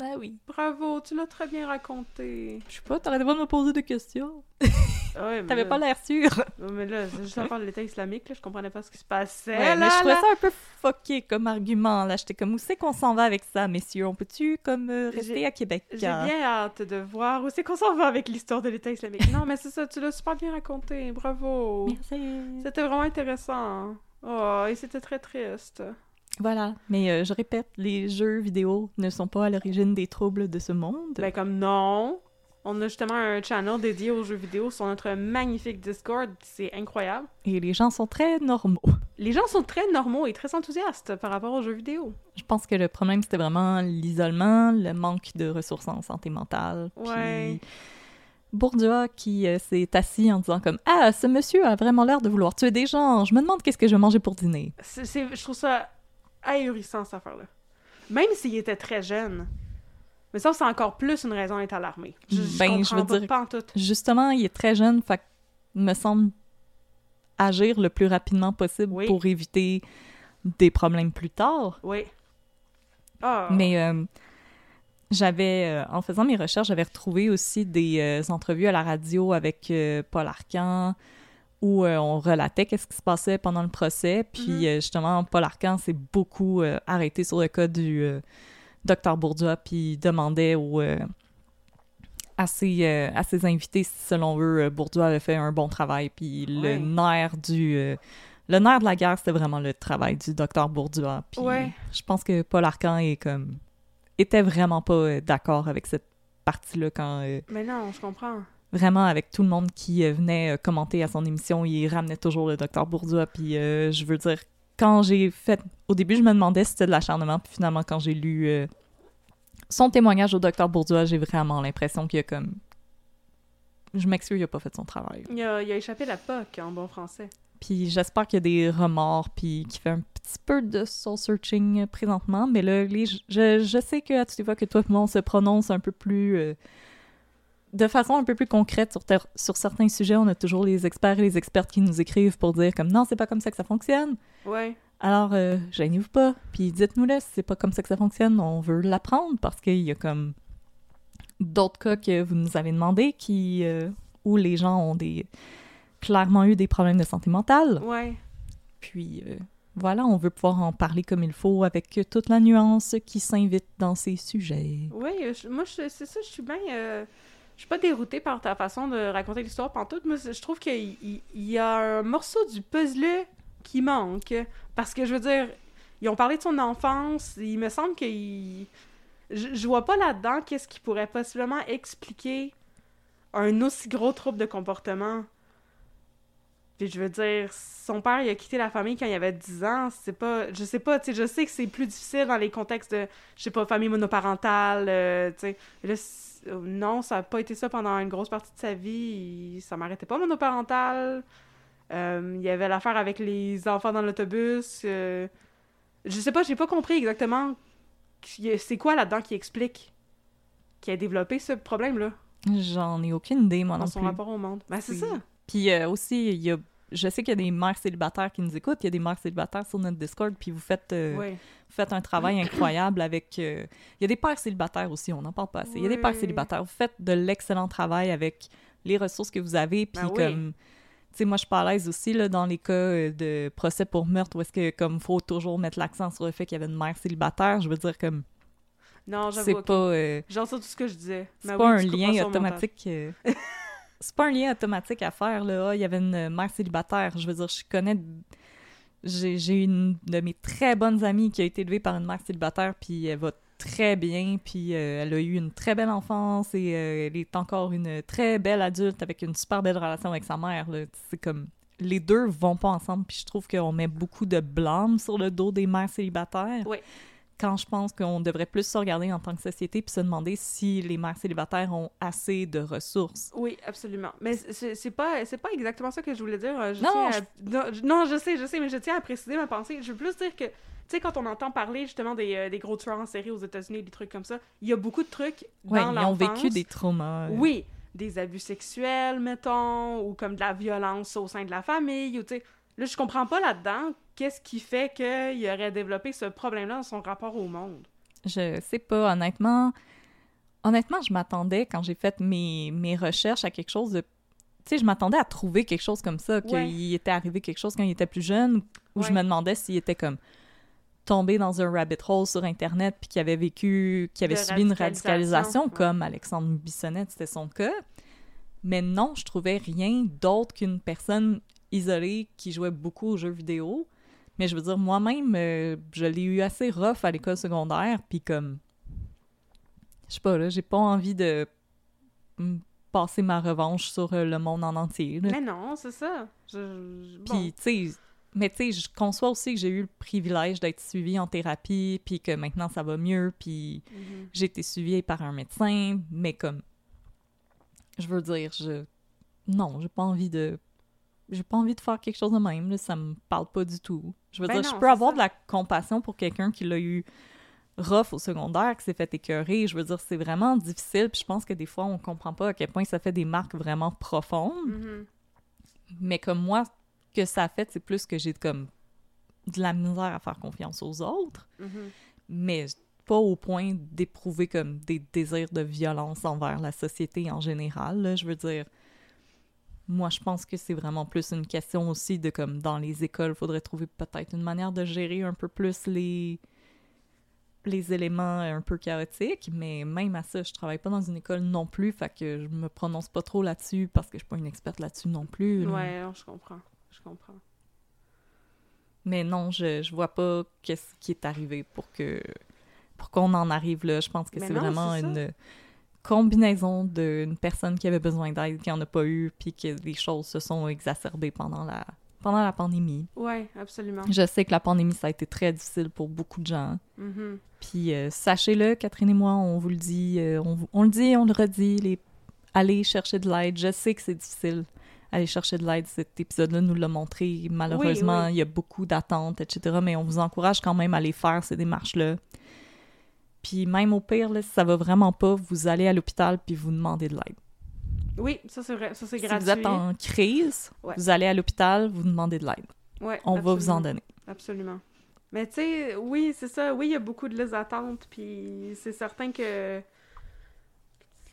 S2: Ah oui.
S1: Bravo, tu l'as très bien raconté.
S2: Je sais pas, t'arrêtais pas de me poser des questions.
S1: Ah Ouais,
S2: T'avais pas l'air sûr.
S1: Mais là, juste à part l'État islamique, là, je comprenais pas ce qui se passait.
S2: Ouais, mais je trouvais
S1: là.
S2: ça un peu fucké comme argument. Là, j'étais comme, où c'est qu'on s'en va avec ça, messieurs? On peut-tu, comme, euh, rester à Québec?
S1: J'ai bien hâte de voir où c'est qu'on s'en va avec l'histoire de l'État islamique. Non, mais c'est ça, tu l'as super bien raconté. Bravo.
S2: Merci.
S1: C'était vraiment intéressant. Oh, et c'était très triste.
S2: Voilà. Mais euh, je répète, les jeux vidéo ne sont pas à l'origine des troubles de ce monde.
S1: Ben comme non. On a justement un channel dédié aux jeux vidéo sur notre magnifique Discord. C'est incroyable.
S2: Et les gens sont très normaux.
S1: Les gens sont très normaux et très enthousiastes par rapport aux jeux vidéo.
S2: Je pense que le problème, c'était vraiment l'isolement, le manque de ressources en santé mentale.
S1: Ouais.
S2: Puis Bourdieu qui euh, s'est assis en disant comme « Ah, ce monsieur a vraiment l'air de vouloir tuer des gens. Je me demande qu'est-ce que je vais manger pour dîner.
S1: C'est, je trouve ça ahurissant, cette affaire-là. Même s'il était très jeune. Mais ça, c'est encore plus une raison d'être alarmé. Je, je
S2: Ben, je veux
S1: pas,
S2: dire-
S1: pas en tout. »
S2: Justement, il est très jeune, fait me semble agir le plus rapidement possible
S1: Oui.
S2: pour éviter des problèmes plus tard.
S1: Oui. Ah.
S2: Mais euh, j'avais, euh, en faisant mes recherches, j'avais retrouvé aussi des euh, entrevues à la radio avec Paul Arcan où on relatait qu'est-ce qui se passait pendant le procès. Puis
S1: Mhm.
S2: euh, justement, Paul Arcan s'est beaucoup arrêté sur le cas du docteur Bourdieu, puis demandait aux, euh, à, ses, euh, à ses invités si, selon eux, euh, Bourdieu avait fait un bon travail. Puis
S1: Ouais.
S2: le nerf du... euh, le nerf de la guerre, c'était vraiment le travail du docteur Bourdieu. Puis
S1: Ouais.
S2: je pense que Paul Arcan est comme était vraiment pas d'accord avec cette partie-là quand
S1: Mais non, je comprends.
S2: vraiment avec tout le monde qui euh, venait euh, commenter à son émission, il ramenait toujours le docteur Bourdieu. Puis euh, je veux dire, quand j'ai fait, au début je me demandais si c'était de l'acharnement, puis finalement quand j'ai lu euh, son témoignage au docteur Bourdieu, j'ai vraiment l'impression qu'il a comme, je m'excuse, il a pas fait son travail.
S1: Il a, il a échappé la POC en bon français.
S2: Puis j'espère qu'il y a des remords, puis qu'il fait un petit peu de soul searching présentement, mais là, les- je, je sais que à toutes les fois que toi et moi, on se prononce un peu plus. euh, de façon un peu plus concrète sur, ter- sur certains sujets, on a toujours les experts et les expertes qui nous écrivent pour dire comme non, c'est pas comme ça que ça fonctionne.
S1: Ouais.
S2: Alors, euh, gênez-vous pas, puis dites-nous-le si c'est pas comme ça que ça fonctionne, on veut l'apprendre parce qu'il y a comme d'autres cas que vous nous avez demandé qui euh, où les gens ont des clairement eu des problèmes de santé mentale.
S1: Ouais.
S2: Puis euh, voilà, on veut pouvoir en parler comme il faut avec euh, toute la nuance qui s'invite dans ces sujets.
S1: Oui, moi, je- c'est ça, je suis bien. Je suis pas déroutée par ta façon de raconter l'histoire pantoute. Moi, je trouve qu'il il- il y a un morceau du puzzle qui manque. Parce que, je veux dire, ils ont parlé de son enfance. Il me semble qu'il. Je, vois pas là-dedans qu'est-ce qui pourrait possiblement expliquer un aussi gros trouble de comportement. Puis je veux dire, son père, il a quitté la famille quand il avait 10 ans. C'est pas. Je sais pas, tu sais, je sais que c'est plus difficile dans les contextes de, je sais pas, famille monoparentale, euh, tu sais. Mais non, ça a pas été ça pendant une grosse partie de sa vie. Il- Ça m'arrêtait pas monoparental. Euh, il y avait l'affaire avec les enfants dans l'autobus. euh, Je sais pas, j'ai pas compris exactement c'est quoi là-dedans qui explique qui a développé ce problème-là
S2: J'en ai aucune idée, moi
S1: dans
S2: non
S1: son
S2: plus.
S1: rapport au monde. Ben, c'est ça.
S2: Puis euh, aussi, il y a, je sais qu'il y a des mères célibataires qui nous écoutent, il y a des mères célibataires sur notre Discord, puis vous faites, euh,
S1: Oui.
S2: vous faites un travail incroyable avec... euh, il y a des pères célibataires aussi, on n'en parle pas assez. Il y a des pères célibataires, vous faites de l'excellent travail avec les ressources que vous avez, puis
S1: Ben oui.
S2: comme... Tu sais, moi, je suis pas à l'aise aussi, là, dans les cas euh, de procès pour meurtre, où est-ce que, comme, faut toujours mettre l'accent sur le fait qu'il y avait une mère célibataire, je veux dire, comme,
S1: Non, j'avoue.
S2: c'est pas... euh,
S1: Genre ça, tout ce que je disais.
S2: c'est
S1: Mais
S2: pas un lien automatique. c'est pas un lien automatique à faire, là. Ah, il y avait une mère célibataire. Je veux dire, je connais. J'ai une de mes très bonnes amies qui a été élevée par une mère célibataire, puis elle va très bien, puis euh, elle a eu une très belle enfance et euh, elle est encore une très belle adulte avec une super belle relation avec sa mère. C'est comme. Les deux vont pas ensemble, puis je trouve qu'on met beaucoup de blâme sur le dos des mères célibataires
S1: Oui.
S2: Quand je pense qu'on devrait plus se regarder en tant que société puis se demander si les mères célibataires ont assez de ressources.
S1: Oui, absolument. Mais c'est pas, c'est pas exactement ça que je voulais dire. euh, Je
S2: Non,
S1: je- non, je sais, je sais, mais je tiens à préciser ma pensée. Je veux plus dire que, tu sais, quand on entend parler justement des, euh, des gros tueurs en série aux États-Unis, des trucs comme ça, il y a beaucoup de trucs
S2: Ouais,
S1: dans
S2: ils ont vécu des traumas. euh.
S1: Oui, des abus sexuels, mettons, ou comme de la violence au sein de la famille, ou tu sais. Là, je comprends pas là-dedans qu'est-ce qui fait qu'il aurait développé ce problème-là dans son rapport au monde?
S2: Je sais pas, honnêtement. Honnêtement, je m'attendais, quand j'ai fait mes, mes recherches, à quelque chose de. Tu sais, je m'attendais à trouver quelque chose comme ça, qu'il
S1: Ouais.
S2: était arrivé quelque chose quand il était plus jeune, où je me demandais s'il était comme tombé dans un rabbit hole sur Internet, puis qu'il avait vécu, qu'il avait
S1: De
S2: subi une
S1: radicalisation,
S2: radicalisation,
S1: ouais.
S2: comme Alexandre Bissonnette, c'était son cas. Mais non, je trouvais rien d'autre qu'une personne isolée qui jouait beaucoup aux jeux vidéo. Mais je veux dire, moi-même, euh, je l'ai eu assez rough à l'école secondaire, puis comme... Je sais pas, là, j'ai pas envie de mm, passer ma revanche sur euh, le monde en entier, là.
S1: Mais non, c'est ça. Je, bon.
S2: Puis, tu sais, mais tu sais, je conçois aussi que j'ai eu le privilège d'être suivie en thérapie, puis que maintenant ça va mieux, puis
S1: Mhm.
S2: j'ai été suivie par un médecin, mais comme, je veux dire, je, non, j'ai pas envie de, j'ai pas envie de faire quelque chose de même, là, ça me parle pas du tout. Je veux
S1: Ben
S2: dire,
S1: non,
S2: je peux avoir
S1: ça.
S2: de la compassion pour quelqu'un qui l'a eu rough au secondaire, qui s'est fait écœurer. Je veux dire, c'est vraiment difficile, puis je pense que des fois, on comprend pas à quel point ça fait des marques vraiment profondes.
S1: Mhm.
S2: Mais comme moi, que ça a fait, c'est plus que j'ai comme de la misère à faire confiance aux autres,
S1: Mhm.
S2: mais pas au point d'éprouver comme des désirs de violence envers la société en général. là. Je veux dire, moi, je pense que c'est vraiment plus une question aussi de comme dans les écoles, faudrait trouver peut-être une manière de gérer un peu plus les les éléments un peu chaotiques, mais même à ça, je travaille pas dans une école non plus, fait que je me prononce pas trop là-dessus parce que je suis pas une experte là-dessus non plus. là.
S1: Ouais, je comprends. Je comprends.
S2: Mais non, je, je vois pas qu'est-ce qui est arrivé pour que pour qu'on en arrive là. Je pense que c'est vraiment une combinaison d'une personne qui avait besoin d'aide, qui en a pas eu, puis que les choses se sont exacerbées pendant la pendant la pandémie.
S1: Ouais, absolument.
S2: Je sais que la pandémie, ça a été très difficile pour beaucoup de gens.
S1: Mhm.
S2: Puis euh, sachez-le, Catherine et moi, on vous le dit, euh, on, on le dit, on le redit, les... allez chercher de l'aide. Je sais que c'est difficile. aller chercher de l'aide. Cet épisode-là nous l'a montré. Malheureusement,
S1: oui.
S2: il y a beaucoup d'attentes, etc. Mais on vous encourage quand même à aller faire ces démarches-là. Puis même au pire, là, si ça va vraiment pas, vous allez à l'hôpital puis vous demandez de l'aide.
S1: Oui, ça c'est vrai, ça c'est
S2: Si
S1: gratuit.
S2: vous êtes en crise,
S1: Ouais.
S2: vous allez à l'hôpital, vous demandez de l'aide.
S1: Ouais,
S2: On va vous en donner.
S1: Absolument. Mais tu sais, oui, c'est ça. Oui, il y a beaucoup de listes d'attente, puis c'est certain que. Tu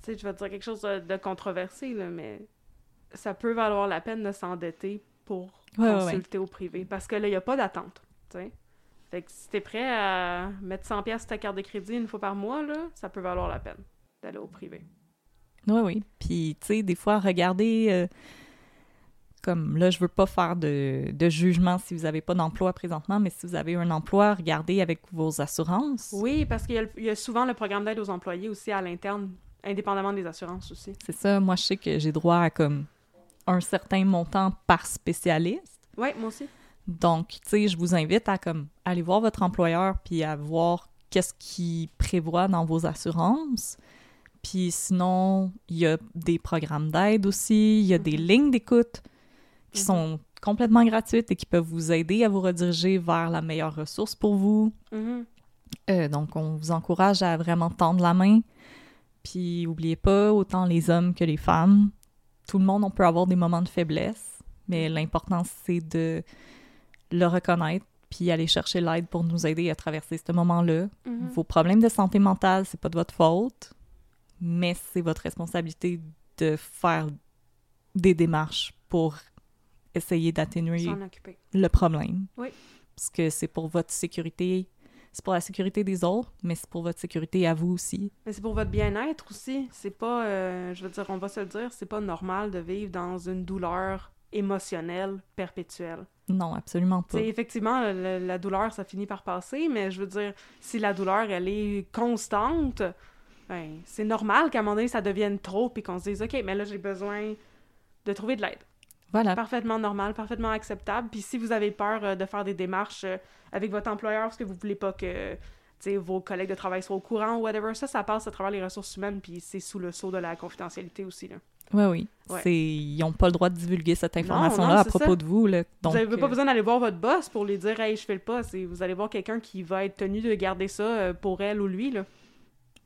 S1: sais, je vais te dire quelque chose de, de controversé, là, mais ça peut valoir la peine de s'endetter pour
S2: ouais.
S1: consulter au privé. Parce que là, il n'y a pas d'attente, tu sais. Fait que si t'es prêt à mettre 100$ piastres sur ta carte de crédit une fois par mois, là, ça peut valoir la peine d'aller au privé.
S2: Oui, oui. Puis, tu sais, des fois, regardez, euh, comme là, je veux pas faire de, de jugement si vous n'avez pas d'emploi présentement, mais si vous avez un emploi, regardez avec vos assurances.
S1: Oui, parce qu'il y a le- il y, a souvent le programme d'aide aux employés aussi à l'interne, indépendamment des assurances aussi.
S2: C'est ça. Moi, je sais que j'ai droit à comme un certain montant par spécialiste.
S1: Oui, moi aussi.
S2: Donc, tu sais, je vous invite à comme aller voir votre employeur puis à voir qu'est-ce qu'il prévoit dans vos assurances. Puis sinon, il y a des programmes d'aide aussi, il y a des lignes d'écoute qui
S1: Mhm.
S2: sont complètement gratuites et qui peuvent vous aider à vous rediriger vers la meilleure ressource pour vous.
S1: Mhm.
S2: Euh, donc, on vous encourage à vraiment tendre la main. Puis, oubliez pas, autant les hommes que les femmes, tout le monde, on peut avoir des moments de faiblesse, mais l'important, c'est de le reconnaître puis aller chercher l'aide pour nous aider à traverser ce moment-là.
S1: Mhm.
S2: Vos problèmes de santé mentale, c'est pas de votre faute, mais c'est votre responsabilité de faire des démarches pour essayer d'atténuer le problème.
S1: Oui.
S2: Parce que c'est pour votre sécurité, c'est pour la sécurité des autres, mais c'est pour votre sécurité à vous aussi.
S1: Mais c'est pour votre bien-être aussi. C'est pas, euh, je veux dire, on va se le dire, c'est pas normal de vivre dans une douleur émotionnelle perpétuelle.
S2: Non, absolument pas.
S1: sais, effectivement, le- la douleur, ça finit par passer, mais je veux dire, si la douleur, elle est constante, ben, c'est normal qu'à un moment donné, ça devienne trop, puis qu'on se dise, OK, mais là, j'ai besoin de trouver de l'aide.
S2: Voilà.
S1: Parfaitement normal, parfaitement acceptable. Puis si vous avez peur euh, de faire des démarches euh, avec votre employeur parce que vous voulez pas que vos collègues de travail soient au courant ou whatever, ça, ça passe à travers les ressources humaines, puis c'est sous le sceau de la confidentialité aussi. Là.
S2: Oui, oui.
S1: Ouais.
S2: Ils n'ont pas le droit de divulguer cette information-là à propos
S1: ça.
S2: de vous. Là. Donc,
S1: vous n'avez pas
S2: euh,
S1: besoin d'aller voir votre boss pour lui dire « Hey, je fais le pas ». Vous allez voir quelqu'un qui va être tenu de garder ça euh, pour elle ou lui. Là.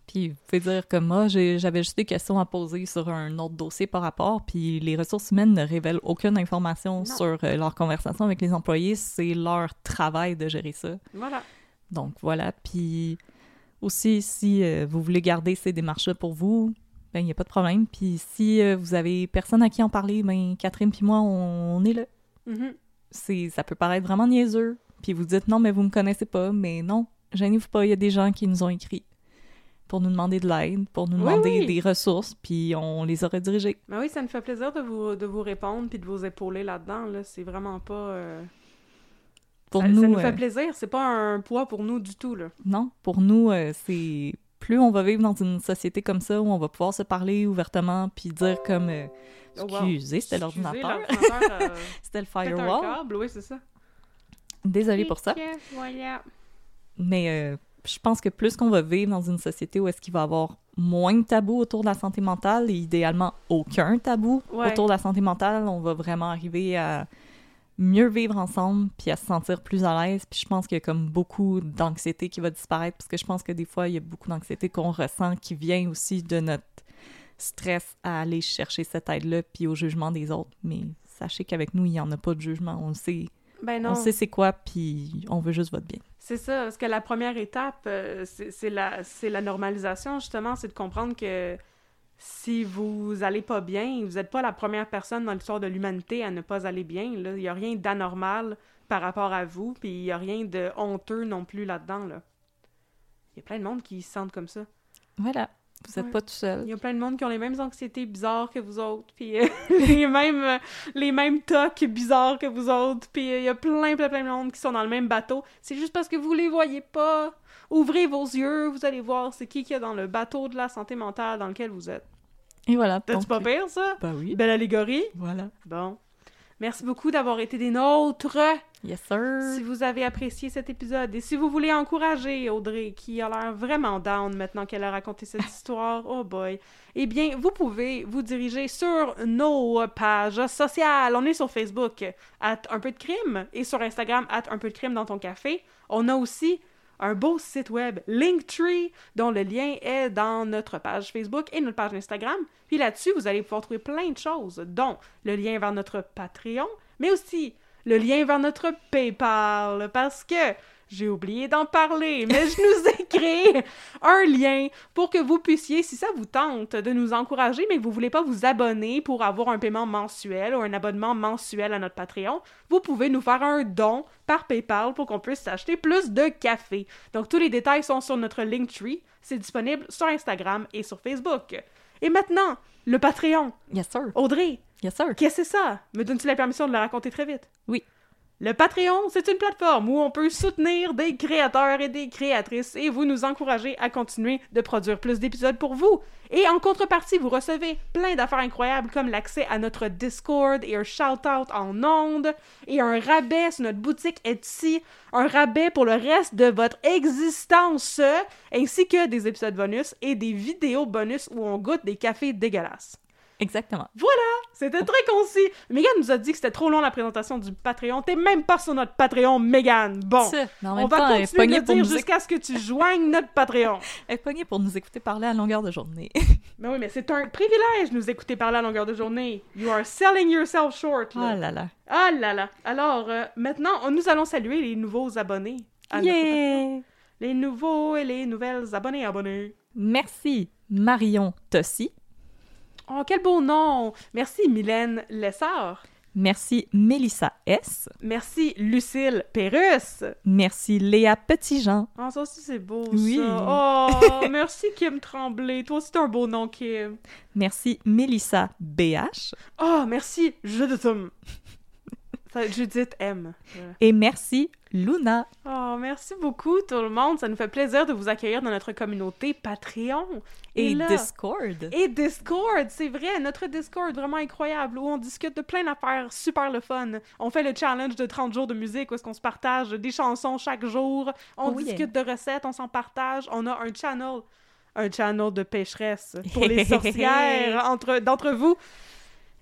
S2: Puis vous pouvez dire que moi, j'avais juste des questions à poser sur un autre dossier par rapport, puis les ressources humaines ne révèlent aucune information
S1: Non.
S2: sur euh, leur conversation avec les employés. C'est leur travail de gérer ça.
S1: Voilà.
S2: Donc voilà. Puis aussi, si euh, vous voulez garder ces démarches-là pour vous, ben il n'y a pas de problème. Puis si euh, vous avez personne à qui en parler, ben Catherine puis moi, on, on est là.
S1: Mhm.
S2: C'est, ça peut paraître vraiment niaiseux. Puis vous dites non, mais vous me connaissez pas. Mais non, gênez-vous pas. Il y a des gens qui nous ont écrit pour nous demander de l'aide, pour nous demander
S1: oui.
S2: des ressources, puis on les a redirigés.
S1: Ben oui, ça me fait plaisir de vous, de vous répondre puis de vous épauler là-dedans. Là. C'est vraiment pas... euh,
S2: Pour
S1: ça,
S2: nous,
S1: ça nous
S2: euh,
S1: fait plaisir. C'est pas un poids pour nous du tout. Là.
S2: non, pour nous, euh, c'est plus on va vivre dans une société comme ça où on va pouvoir se parler ouvertement puis dire comme euh,
S1: Oh, wow.
S2: excusez, c'était
S1: Excusez,
S2: l'ordinateur,
S1: euh,
S2: c'était le
S1: pète un
S2: firewall.
S1: câble, oui, c'est ça.
S2: Désolée pour ça.
S1: Voilà.
S2: Mais euh, je pense que plus qu'on va vivre dans une société où est-ce qu'il va y avoir moins de tabous autour de la santé mentale et idéalement aucun tabou
S1: Ouais.
S2: autour de la santé mentale, on va vraiment arriver à mieux vivre ensemble puis à se sentir plus à l'aise. Puis je pense qu'il y a comme beaucoup d'anxiété qui va disparaître parce que je pense que des fois, il y a beaucoup d'anxiété qu'on ressent qui vient aussi de notre stress à aller chercher cette aide-là puis au jugement des autres. Mais sachez qu'avec nous, il n'y en a pas de jugement. On le sait,
S1: Ben non.
S2: on sait c'est quoi puis on veut juste votre bien.
S1: C'est ça, parce que la première étape, euh, c'est c'est la, c'est la normalisation, justement, c'est de comprendre que si vous allez pas bien, vous n'êtes pas la première personne dans l'histoire de l'humanité à ne pas aller bien. Il n'y a rien d'anormal par rapport à vous, puis il n'y a rien de honteux non plus là-dedans. Là. Il y a plein de monde qui se sentent comme ça.
S2: Voilà. Vous n'êtes
S1: Ouais.
S2: pas tout seul.
S1: Il y a plein de monde qui ont les mêmes anxiétés bizarres que vous autres, puis euh, les mêmes euh, les mêmes tocs bizarres que vous autres, puis euh, il y a plein plein plein de monde qui sont dans le même bateau. C'est juste parce que vous les voyez pas. Ouvrez vos yeux, vous allez voir c'est qui qui est dans le bateau de la santé mentale dans lequel vous êtes.
S2: Et voilà.
S1: T'as-tu pas pire ça?
S2: Bah oui.
S1: Belle allégorie.
S2: Voilà.
S1: Bon. Merci beaucoup d'avoir été des nôtres.
S2: Yes, sir.
S1: Si vous avez apprécié cet épisode et si vous voulez encourager Audrey, qui a l'air vraiment down maintenant qu'elle a raconté cette histoire, oh boy, eh bien, vous pouvez vous diriger sur nos pages sociales. On est sur Facebook, at un peu de crime, et sur Instagram, at un peu de crime dans ton café. On a aussi un beau site web, Linktree, dont le lien est dans notre page Facebook et notre page Instagram. Puis là-dessus, vous allez pouvoir trouver plein de choses, dont le lien vers notre Patreon, mais aussi le lien vers notre PayPal, parce que j'ai oublié d'en parler, mais je nous ai créé un lien pour que vous puissiez, si ça vous tente de nous encourager, mais que vous voulez pas vous abonner pour avoir un paiement mensuel ou un abonnement mensuel à notre Patreon, vous pouvez nous faire un don par PayPal pour qu'on puisse s'acheter plus de café. Donc tous les détails sont sur notre Linktree, c'est disponible sur Instagram et sur Facebook. Et maintenant, le Patreon.
S2: Yes, sir.
S1: Audrey,
S2: Yes, sir.
S1: qu'est-ce que c'est ça? Me donnes-tu la permission de le raconter très vite?
S2: Oui.
S1: Le Patreon, c'est une plateforme où on peut soutenir des créateurs et des créatrices et vous nous encourager à continuer de produire plus d'épisodes pour vous. Et en contrepartie, vous recevez plein d'affaires incroyables comme l'accès à notre Discord et un shout-out en ondes et un rabais sur notre boutique Etsy, un rabais pour le reste de votre existence, ainsi que des épisodes bonus et des vidéos bonus où on goûte des cafés dégueulasses.
S2: Exactement.
S1: Voilà, c'était très concis. Megan nous a dit que c'était trop long la présentation du Patreon. T'es même pas sur notre Patreon, Megan. Bon, on va
S2: temps,
S1: continuer de le dire jusqu'à ce que tu joignes notre Patreon.
S2: Elle est pognée pour nous écouter parler à longueur de journée.
S1: mais oui, mais c'est un privilège de nous écouter parler à longueur de journée. You are selling yourself short.
S2: oh
S1: Là.
S2: là là.
S1: Ah là là. Alors, euh, maintenant, nous allons saluer les nouveaux abonnés. à.
S2: Yeah!
S1: Les nouveaux et les nouvelles abonnés abonnés.
S2: Merci Marion Tossi.
S1: Oh, quel beau nom! Merci Mylène Lessard.
S2: Merci Mélissa S.
S1: Merci Lucille Pérusse.
S2: Merci Léa Petitjean.
S1: Ah, ça aussi, c'est beau,
S2: Oui.
S1: ça. Oh, merci Kim Tremblay. Toi aussi, t'as un beau nom, Kim.
S2: Merci Mélissa BH.
S1: Oh, merci Judith M. Ça, Judith M. Voilà.
S2: Et merci Luna.
S1: Oh, merci beaucoup, tout le monde. Ça nous fait plaisir de vous accueillir dans notre communauté Patreon.
S2: Et,
S1: là-
S2: Discord.
S1: Et Discord, c'est vrai, notre Discord vraiment incroyable où on discute de plein d'affaires super le fun. On fait le challenge de 30 jours de musique où est-ce qu'on se partage des chansons chaque jour. On
S2: Oh
S1: discute de recettes, on s'en partage. On a un channel, un channel de pécheresse pour les sorcières entre d'entre vous.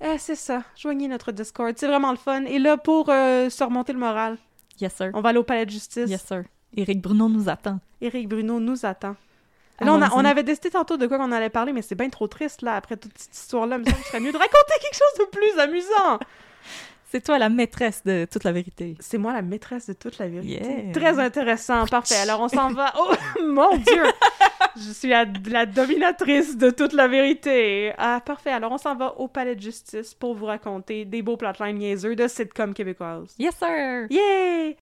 S1: Eh, c'est ça, joignez notre Discord, c'est vraiment le fun. Et là, pour euh, surmonter le moral,
S2: Yes, sir.
S1: on va aller au palais de justice.
S2: Yes, sir. Éric Bruno nous attend.
S1: Éric Bruno nous attend. Là, on, a-
S2: Allons-y.
S1: on avait décidé tantôt de quoi qu'on allait parler, mais c'est bien trop triste, là, après toute cette histoire-là. Il me semble que ce serait mieux de raconter quelque chose de plus amusant.
S2: C'est toi la maîtresse de toute la vérité.
S1: C'est moi la maîtresse de toute la vérité.
S2: Yeah.
S1: Très intéressant, parfait. Alors, on s'en va... Oh, mon Dieu! Je suis la, la dominatrice de toute la vérité. Ah, parfait. Alors, on s'en va au palais de justice pour vous raconter des beaux plotlines niaiseux de sitcom québécoises.
S2: Yes, sir.
S1: Yay!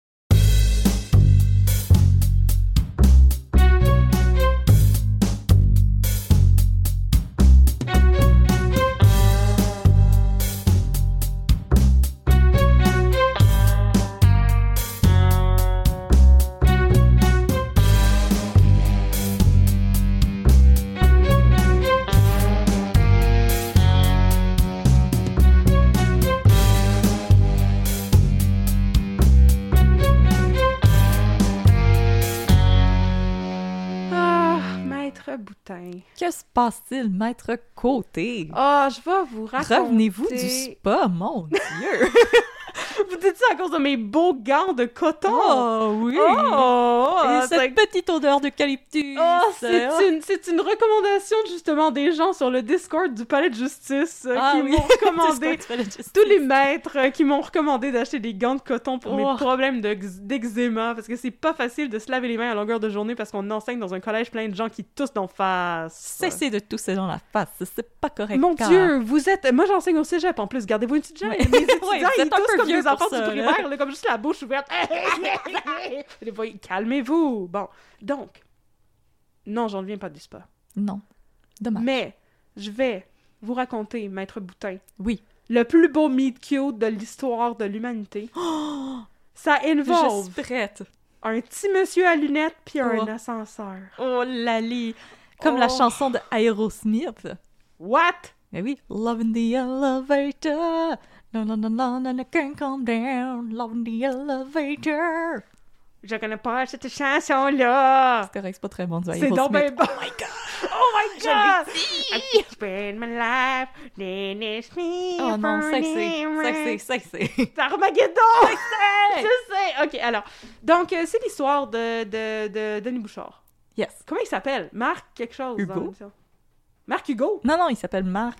S2: Passe-t-il, maître Côté?
S1: Ah, je vais vous raconter...
S2: Revenez-vous du spa, mon Dieu!
S1: Dites ça à cause de mes beaux gants de coton?
S2: oh oui!
S1: Oh,
S2: Et
S1: c'est-
S2: cette petite odeur d'eucalyptus!
S1: Oh, c'est
S2: Oh.
S1: une, une recommandation justement des gens sur le Discord du Palais de Justice euh,
S2: Ah
S1: qui
S2: oui.
S1: m'ont recommandé, tous les maîtres euh, qui m'ont recommandé d'acheter des gants de coton pour mes
S2: Oh.
S1: problèmes de- d'eczéma parce que c'est pas facile de se laver les mains à longueur de journée parce qu'on enseigne dans un collège plein de gens qui toussent d'en face.
S2: Cessez de tousser dans la face, c'est pas correct.
S1: Mon
S2: car-
S1: Dieu, vous êtes. Moi, j'enseigne au cégep en plus. Gardez-vous une petite gêne.
S2: Ouais. Ouais, vous
S1: ils
S2: êtes un peu vieux pour ça,
S1: du primaire, là, comme juste la bouche ouverte. Calmez-vous. Bon, donc, non, j'en reviens pas du spa.
S2: Non. Dommage.
S1: Mais je vais vous raconter, Maître Boutin,
S2: Oui.
S1: le plus beau meet cute de l'histoire de l'humanité. Ça
S2: Je
S1: involve
S2: suis prête.
S1: un petit monsieur à lunettes puis un
S2: Oh.
S1: ascenseur.
S2: Oh, Lali! Comme la
S1: Oh.
S2: chanson de Aerosmith.
S1: What?
S2: Mais oui, Love in the Elevator. No, no, can't come down, love in the elevator.
S1: Je connais pas cette chanson-là.
S2: C'est correct, c'est pas très bon
S1: C'est donc bon. Oh my god! Oh my god! I can spend my life, then it's me
S2: Oh non,
S1: for
S2: sexy,
S1: never-
S2: sexy, sexy.
S1: C'est Armageddon! Je sais! Ok, alors. Donc, euh, c'est l'histoire de, de, de Denis Bouchard.
S2: Yes.
S1: Comment il s'appelle? Marc quelque chose.
S2: Hugo.
S1: Marc Hugo?
S2: Non, non, il s'appelle Marc.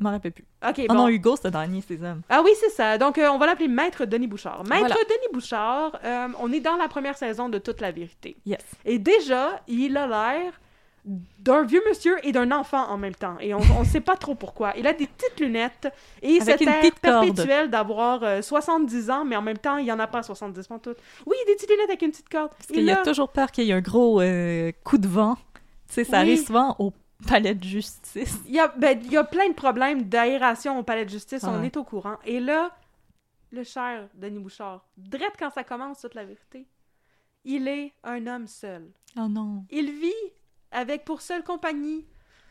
S2: Je m'en rappelle plus.
S1: Ok,
S2: Oh
S1: bon.
S2: non, Hugo, c'était dans Agnès ses hommes.
S1: Ah oui, c'est ça. Donc, euh, on va l'appeler Maître Denis Bouchard. Maître
S2: Voilà.
S1: Denis Bouchard, euh, on est dans la première saison de Toute la vérité.
S2: Yes.
S1: Et déjà, il a l'air d'un vieux monsieur et d'un enfant en même temps. Et on ne sait pas trop pourquoi. Il a des petites lunettes et
S2: corde.
S1: perpétuel d'avoir euh, 70 ans, mais en même temps, il n'y en a pas 70 tout. Oui, des petites lunettes avec une petite corde.
S2: Parce qu'il y a
S1: là-
S2: toujours peur qu'il y ait un gros euh, coup de vent. Tu sais, ça
S1: Oui.
S2: arrive souvent au palais de justice.
S1: Il y, a, ben, il y a plein de problèmes d'aération au palais de justice, on
S2: Ouais.
S1: est au courant. Et là, le cher Denis Bouchard, drette quand ça commence, toute la vérité, il est un homme seul.
S2: Oh non.
S1: Il vit avec pour seule compagnie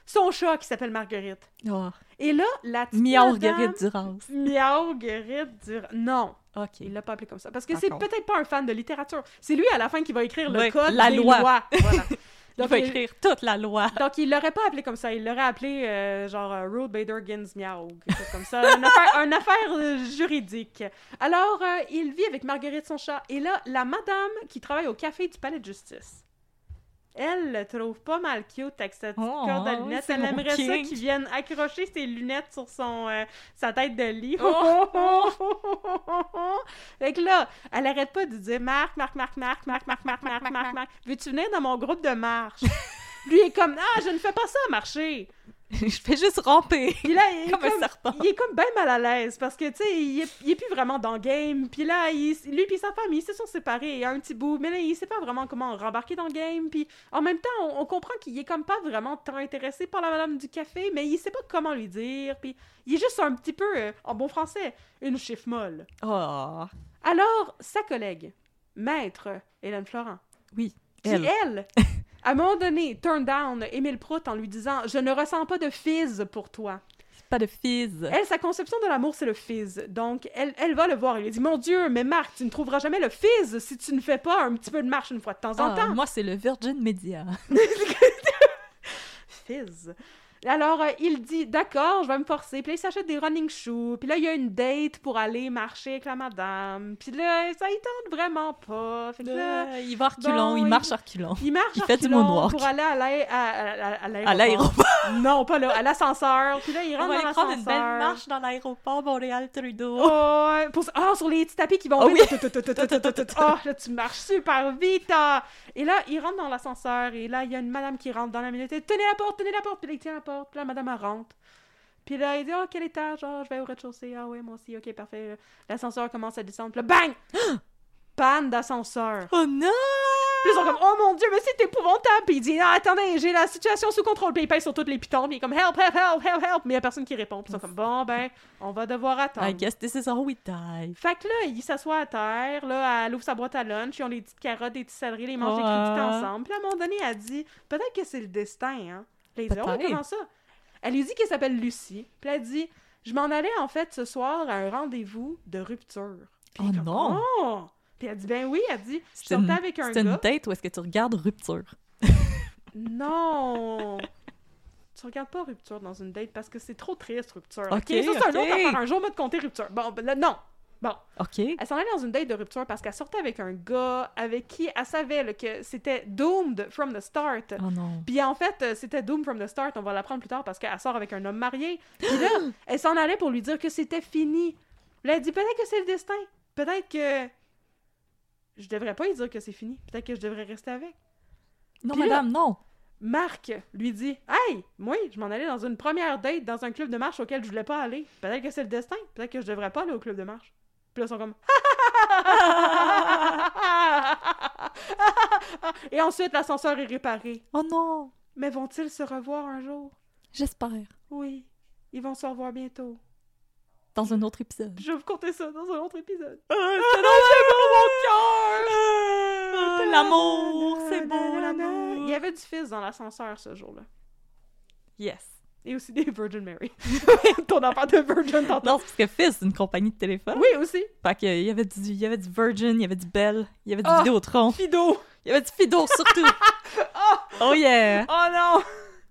S1: son chat qui s'appelle Marguerite.
S2: Oh.
S1: Et là, la petite
S2: Miaou
S1: madame-
S2: Marguerite Duras.
S1: Miaou-Guérite Dur- Non,
S2: OK.
S1: il l'a pas appelé comme ça. Parce que c'est peut-être pas un fan de littérature. C'est lui, à la fin, qui va écrire le
S2: Ouais,
S1: code
S2: la
S1: des
S2: loi.
S1: lois. Voilà.
S2: Il
S1: Donc,
S2: va
S1: il-
S2: écrire toute la loi.
S1: donc, il l'aurait pas appelé comme ça. Il l'aurait appelé, euh, genre, euh, Ruth Bader Ginsburg, miaou, quelque chose comme ça. Une affaire, une affaire, euh, juridique. Alors, euh, il vit avec Marguerite, son chat. Et là, la madame qui travaille au café du palais de justice, elle le trouve pas mal cute avec cette petite
S2: Oh,
S1: corde à lunettes. Elle aimerait ça
S2: kink.
S1: qu'il vienne accrocher ses lunettes sur son, euh, sa tête de lit.
S2: Oh.
S1: fait que là, elle arrête pas de dire Marc, Marc, Marc, Marc, Marc, Marc, Marc, Marc, Marc, Marc. Veux-tu venir dans mon groupe de marche? Lui est comme Ah, je ne fais pas ça marcher.
S2: Je fais juste ramper.
S1: Puis là, il est
S2: Comme un serpent.
S1: il est comme bien mal à l'aise parce que, tu sais, il, est- il est plus vraiment dans le game. Puis là, il- lui puis sa femme, ils se sont séparés il y a un petit bout. Mais là, il sait pas vraiment comment rembarquer dans le game. Puis en même temps, on, on comprend qu'il est comme pas vraiment tant intéressé par la madame du café, mais il sait pas comment lui dire. Puis il est juste un petit peu, euh, en bon français, une chiffre molle.
S2: Oh.
S1: Alors, sa collègue, maître Hélène Florent,
S2: Oui.
S1: qui,
S2: Elle.
S1: elle, à un moment donné, turn down Émile Prout en lui disant « Je ne ressens pas de fizz pour toi ».
S2: Pas de fizz.
S1: Elle, sa conception de l'amour, c'est le fizz. Donc, elle, elle va le voir. Elle lui dit Mon Dieu, mais Marc, tu ne trouveras jamais le fizz si tu ne fais pas un petit peu de marche une fois de temps en
S2: Ah,
S1: temps.
S2: moi, c'est le Virgin Media.
S1: Fizz. Alors, euh, il dit D'accord, je vais me forcer. Puis là, il s'achète des running shoes. Puis là, il y a une date pour aller marcher avec la madame. Puis là, ça, il tente vraiment pas. Fait que là,
S2: Euh, il va reculons,
S1: bon,
S2: il
S1: il-
S2: marche à reculons.
S1: il marche
S2: il fait du moonwalk.
S1: pour aller à l'aé- à- à- à- à l'aéroport. Non, pas là, à l'ascenseur. Puis là, il
S2: On
S1: rentre
S2: va
S1: dans
S2: aller prendre une belle
S1: l'ascenseur.
S2: marche dans l'aéroport Montréal-Trudeau.
S1: Oh, pour... ah, sur les petits tapis qui vont
S2: Oh oui.
S1: Oh, là, tu marches super vite. Et là, il rentre dans l'ascenseur. Et là, il y a une madame qui rentre dans la minute. Tenez la porte, tenez la porte. Puis là, il tient la porte. Puis là, madame, elle rentre. Puis là, il dit, oh, quel étage? Ah, je vais au rez-de-chaussée. Ah, ouais, moi aussi. Ok, parfait. L'ascenseur commence à descendre. Puis là, bang! Panne d'ascenseur.
S2: Oh non!
S1: Puis ils sont comme, oh mon dieu, mais c'est épouvantable. Puis il dit, non, attendez, j'ai la situation sous contrôle. Puis il pèse sur toutes les pitons. Puis il est comme, help, help, help, help, help. Mais il y a personne qui répond. Puis ils sont comme, bon, ben, on va devoir attendre.
S2: I guess this is how we die.
S1: Fait que là, il s'assoit à terre, là, elle ouvre sa boîte à lunch, ils ont les petites carottes, des petits céleris, les mangent des
S2: Ouais.
S1: crédits ensemble. Puis à un moment donné, elle dit peut-être que c'est le destin, hein. Puis oh,
S2: Peut-être.
S1: comment ça? Elle lui dit qu'elle s'appelle Lucie. Puis elle dit je m'en allais en fait ce soir à un rendez-vous de rupture. Puis
S2: Oh
S1: comme,
S2: non.
S1: Oh! Puis elle dit ben oui, elle dit je sortais
S2: une,
S1: avec un
S2: c'est une
S1: gars.
S2: date où est-ce que tu regardes Rupture?
S1: Non. Tu regardes pas rupture dans une date parce que c'est trop triste, rupture.
S2: Ok,
S1: ça, c'est un autre affaire. Un jour, m'a de compter rupture. Bon, ben là, non. Bon,
S2: OK.
S1: Elle s'en allait dans une date de rupture parce qu'elle sortait avec un gars avec qui elle savait là, que c'était doomed from the start.
S2: Oh non.
S1: Puis en fait, euh, c'était doomed from the start, on va l'apprendre plus tard parce qu'elle sort avec un homme marié. Puis là, elle s'en allait pour lui dire que c'était fini. Là, elle dit peut-être que c'est le destin. Peut-être que je devrais pas lui dire que c'est fini. Peut-être que je devrais rester avec.
S2: Non,
S1: Puis là-
S2: madame, non.
S1: Marc lui dit Hey, moi, je m'en allais dans une première date dans un club de marche auquel je voulais pas aller. Peut-être que c'est le destin. Peut-être que je devrais pas aller au club de marche. Puis là, ils sont comme Et ensuite, l'ascenseur est réparé.
S2: Oh non.
S1: Mais vont-ils se revoir un jour?
S2: J'espère.
S1: Oui, ils vont se revoir bientôt.
S2: Dans un autre épisode.
S1: Je vais vous conter ça dans un autre épisode.
S2: c'est mon cœur! L'amour, c'est beau,
S1: Il
S2: l'amour.
S1: y avait du fils dans l'ascenseur ce jour-là.
S2: Yes.
S1: Et aussi des Virgin Mary. Ton affaire de Virgin tantôt.
S2: Non, parce que Fizz, c'est une compagnie de téléphone.
S1: Oui, aussi.
S2: Fait que, il y avait du, il y avait du Virgin, il y avait du Bell, il y avait du
S1: Ah!
S2: Vidéotron,
S1: Fido.
S2: il y avait du Fido surtout. oh yeah!
S1: Oh non!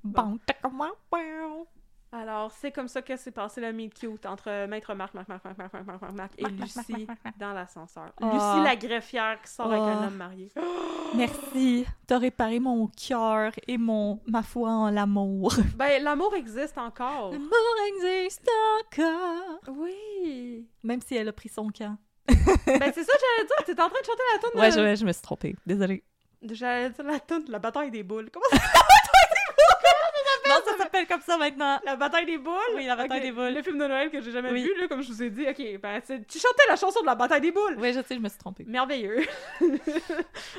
S2: Bon, tac-a-wow, wow.
S1: Alors, c'est comme ça que s'est passé le meet cute entre Maître Marc, Marc, Marc, Marc, Marc, Marc, Marc, Marc, Marc et
S2: Marc, Marc,
S1: Lucie
S2: Marc, Marc, Marc.
S1: dans l'ascenseur.
S2: Ah.
S1: Lucie la greffière qui sort avec un
S2: Ah.
S1: homme marié.
S2: Merci, t'as réparé mon cœur et mon ma foi en l'amour.
S1: Ben, l'amour existe encore.
S2: L'amour existe encore.
S1: Oui.
S2: Même si elle a pris son camp.
S1: Ben, c'est ça que j'allais dire. T'es en train de chanter la tune
S2: Ouais, je, je me suis trompée. Désolée.
S1: J'allais dire la tune de la bataille des boules. Comment ça
S2: S'appelle comme ça maintenant.
S1: La bataille des boules?
S2: Oui, la bataille des boules.
S1: Le film de Noël que j'ai jamais
S2: Oui.
S1: vu, là, comme je vous ai dit. Ok, ben, tu chantais la chanson de la bataille des boules.
S2: Oui, je sais, je me suis trompée.
S1: Merveilleux.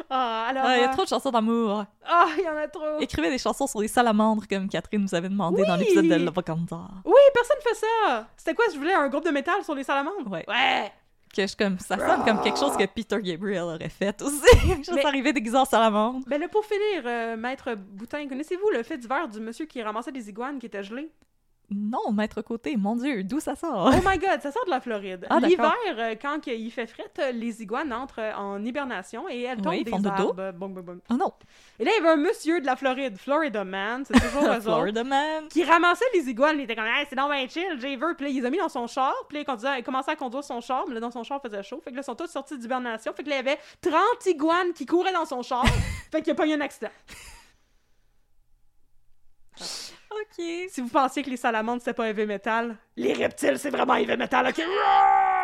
S1: ah, alors.
S2: Ah, il y a
S1: euh,
S2: trop de chansons d'amour.
S1: Ah, il y en a trop.
S2: Écrivez des chansons sur les salamandres comme Catherine nous avait demandé dans l'épisode de Lavocanda.
S1: Oui, personne fait ça. C'était quoi, je voulais un groupe de métal sur les salamandres?
S2: Ouais.
S1: Ouais.
S2: Que je, comme, ça sonne comme quelque chose que Peter Gabriel aurait fait aussi. Juste
S1: Mais-
S2: arriver déguisé en salamandre.
S1: Ben là, pour finir, euh, Maître Boutin, connaissez-vous le fait divers du monsieur qui ramassait des iguanes qui étaient gelées?
S2: Non, maître côté, mon dieu, d'où ça sort?
S1: Oh my god, ça sort de la Floride.
S2: Ah.
S1: L'hiver, euh, quand il fait fret, les iguanes entrent euh, en hibernation et elles tombent
S2: Oui,
S1: des
S2: font dodo.
S1: arbres. Bong, bong, bong.
S2: Oh non,
S1: Et là, il y avait un monsieur de la Floride, Florida Man, c'est toujours autres,
S2: Florida Man.
S1: qui ramassait les iguanes. Il était comme, hey, c'est donc chill, j'ai vu. Puis là, il les a mis dans son char. Puis là, il commençait à conduire son char. Mais là, dans son char, il faisait chaud. Fait que là, ils sont tous sortis d'hibernation. Fait que là, il y avait 30 iguanes qui couraient dans son char. fait qu'il n'y a pas eu un accident.
S2: Ok.
S1: Si vous pensiez que les salamandres, c'était pas heavy metal, les reptiles, c'est vraiment heavy metal, ok?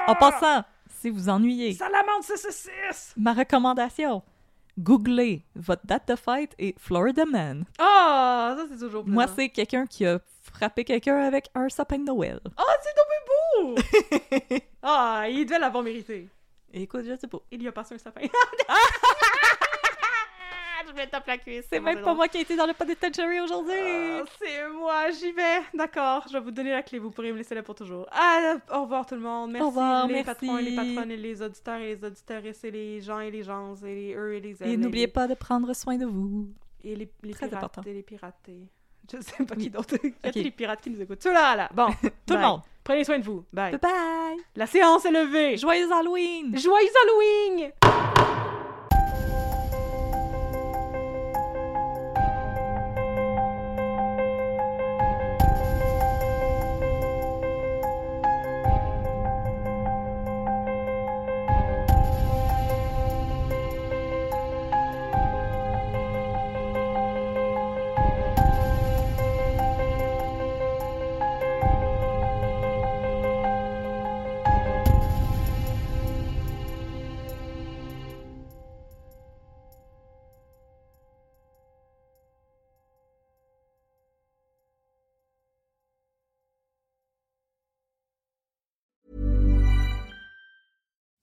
S2: En passant, si vous ennuyez,
S1: Salamandre 666!
S2: ma recommandation, googlez votre date de fête et Florida Man.
S1: Ah, ça, c'est toujours plaisant.
S2: Moi, c'est quelqu'un qui a frappé quelqu'un avec un sapin de Noël.
S1: Ah, c'est tombé beau! ah, il devait l'avoir mérité.
S2: Écoute, je sais pas.
S1: Il y a passé un sapin. La cuisse.
S2: C'est même pas moi qui ai été dans le penitentiary aujourd'hui.
S1: Ah, c'est moi, j'y vais. D'accord, je vais vous donner la clé, vous pourrez me laisser là pour toujours. Ah, au revoir tout le monde. Merci
S2: Au revoir,
S1: les
S2: merci.
S1: patrons et les patronnes et les auditeurs et les auditrices et les gens et les gens et les eux et les elles.
S2: Et n'oubliez
S1: les-
S2: pas de prendre soin de vous.
S1: Et les, les
S2: Très
S1: pirates
S2: important.
S1: et les piratés. Je sais pas qui d'autre. Il y a
S2: Ok.
S1: les pirates qui nous écoutent. Ceux-là, là. Bon.
S2: Tout le monde.
S1: Prenez soin de vous. Bye.
S2: Bye bye.
S1: La séance est levée.
S2: Joyeux Halloween.
S1: Joyeux Halloween!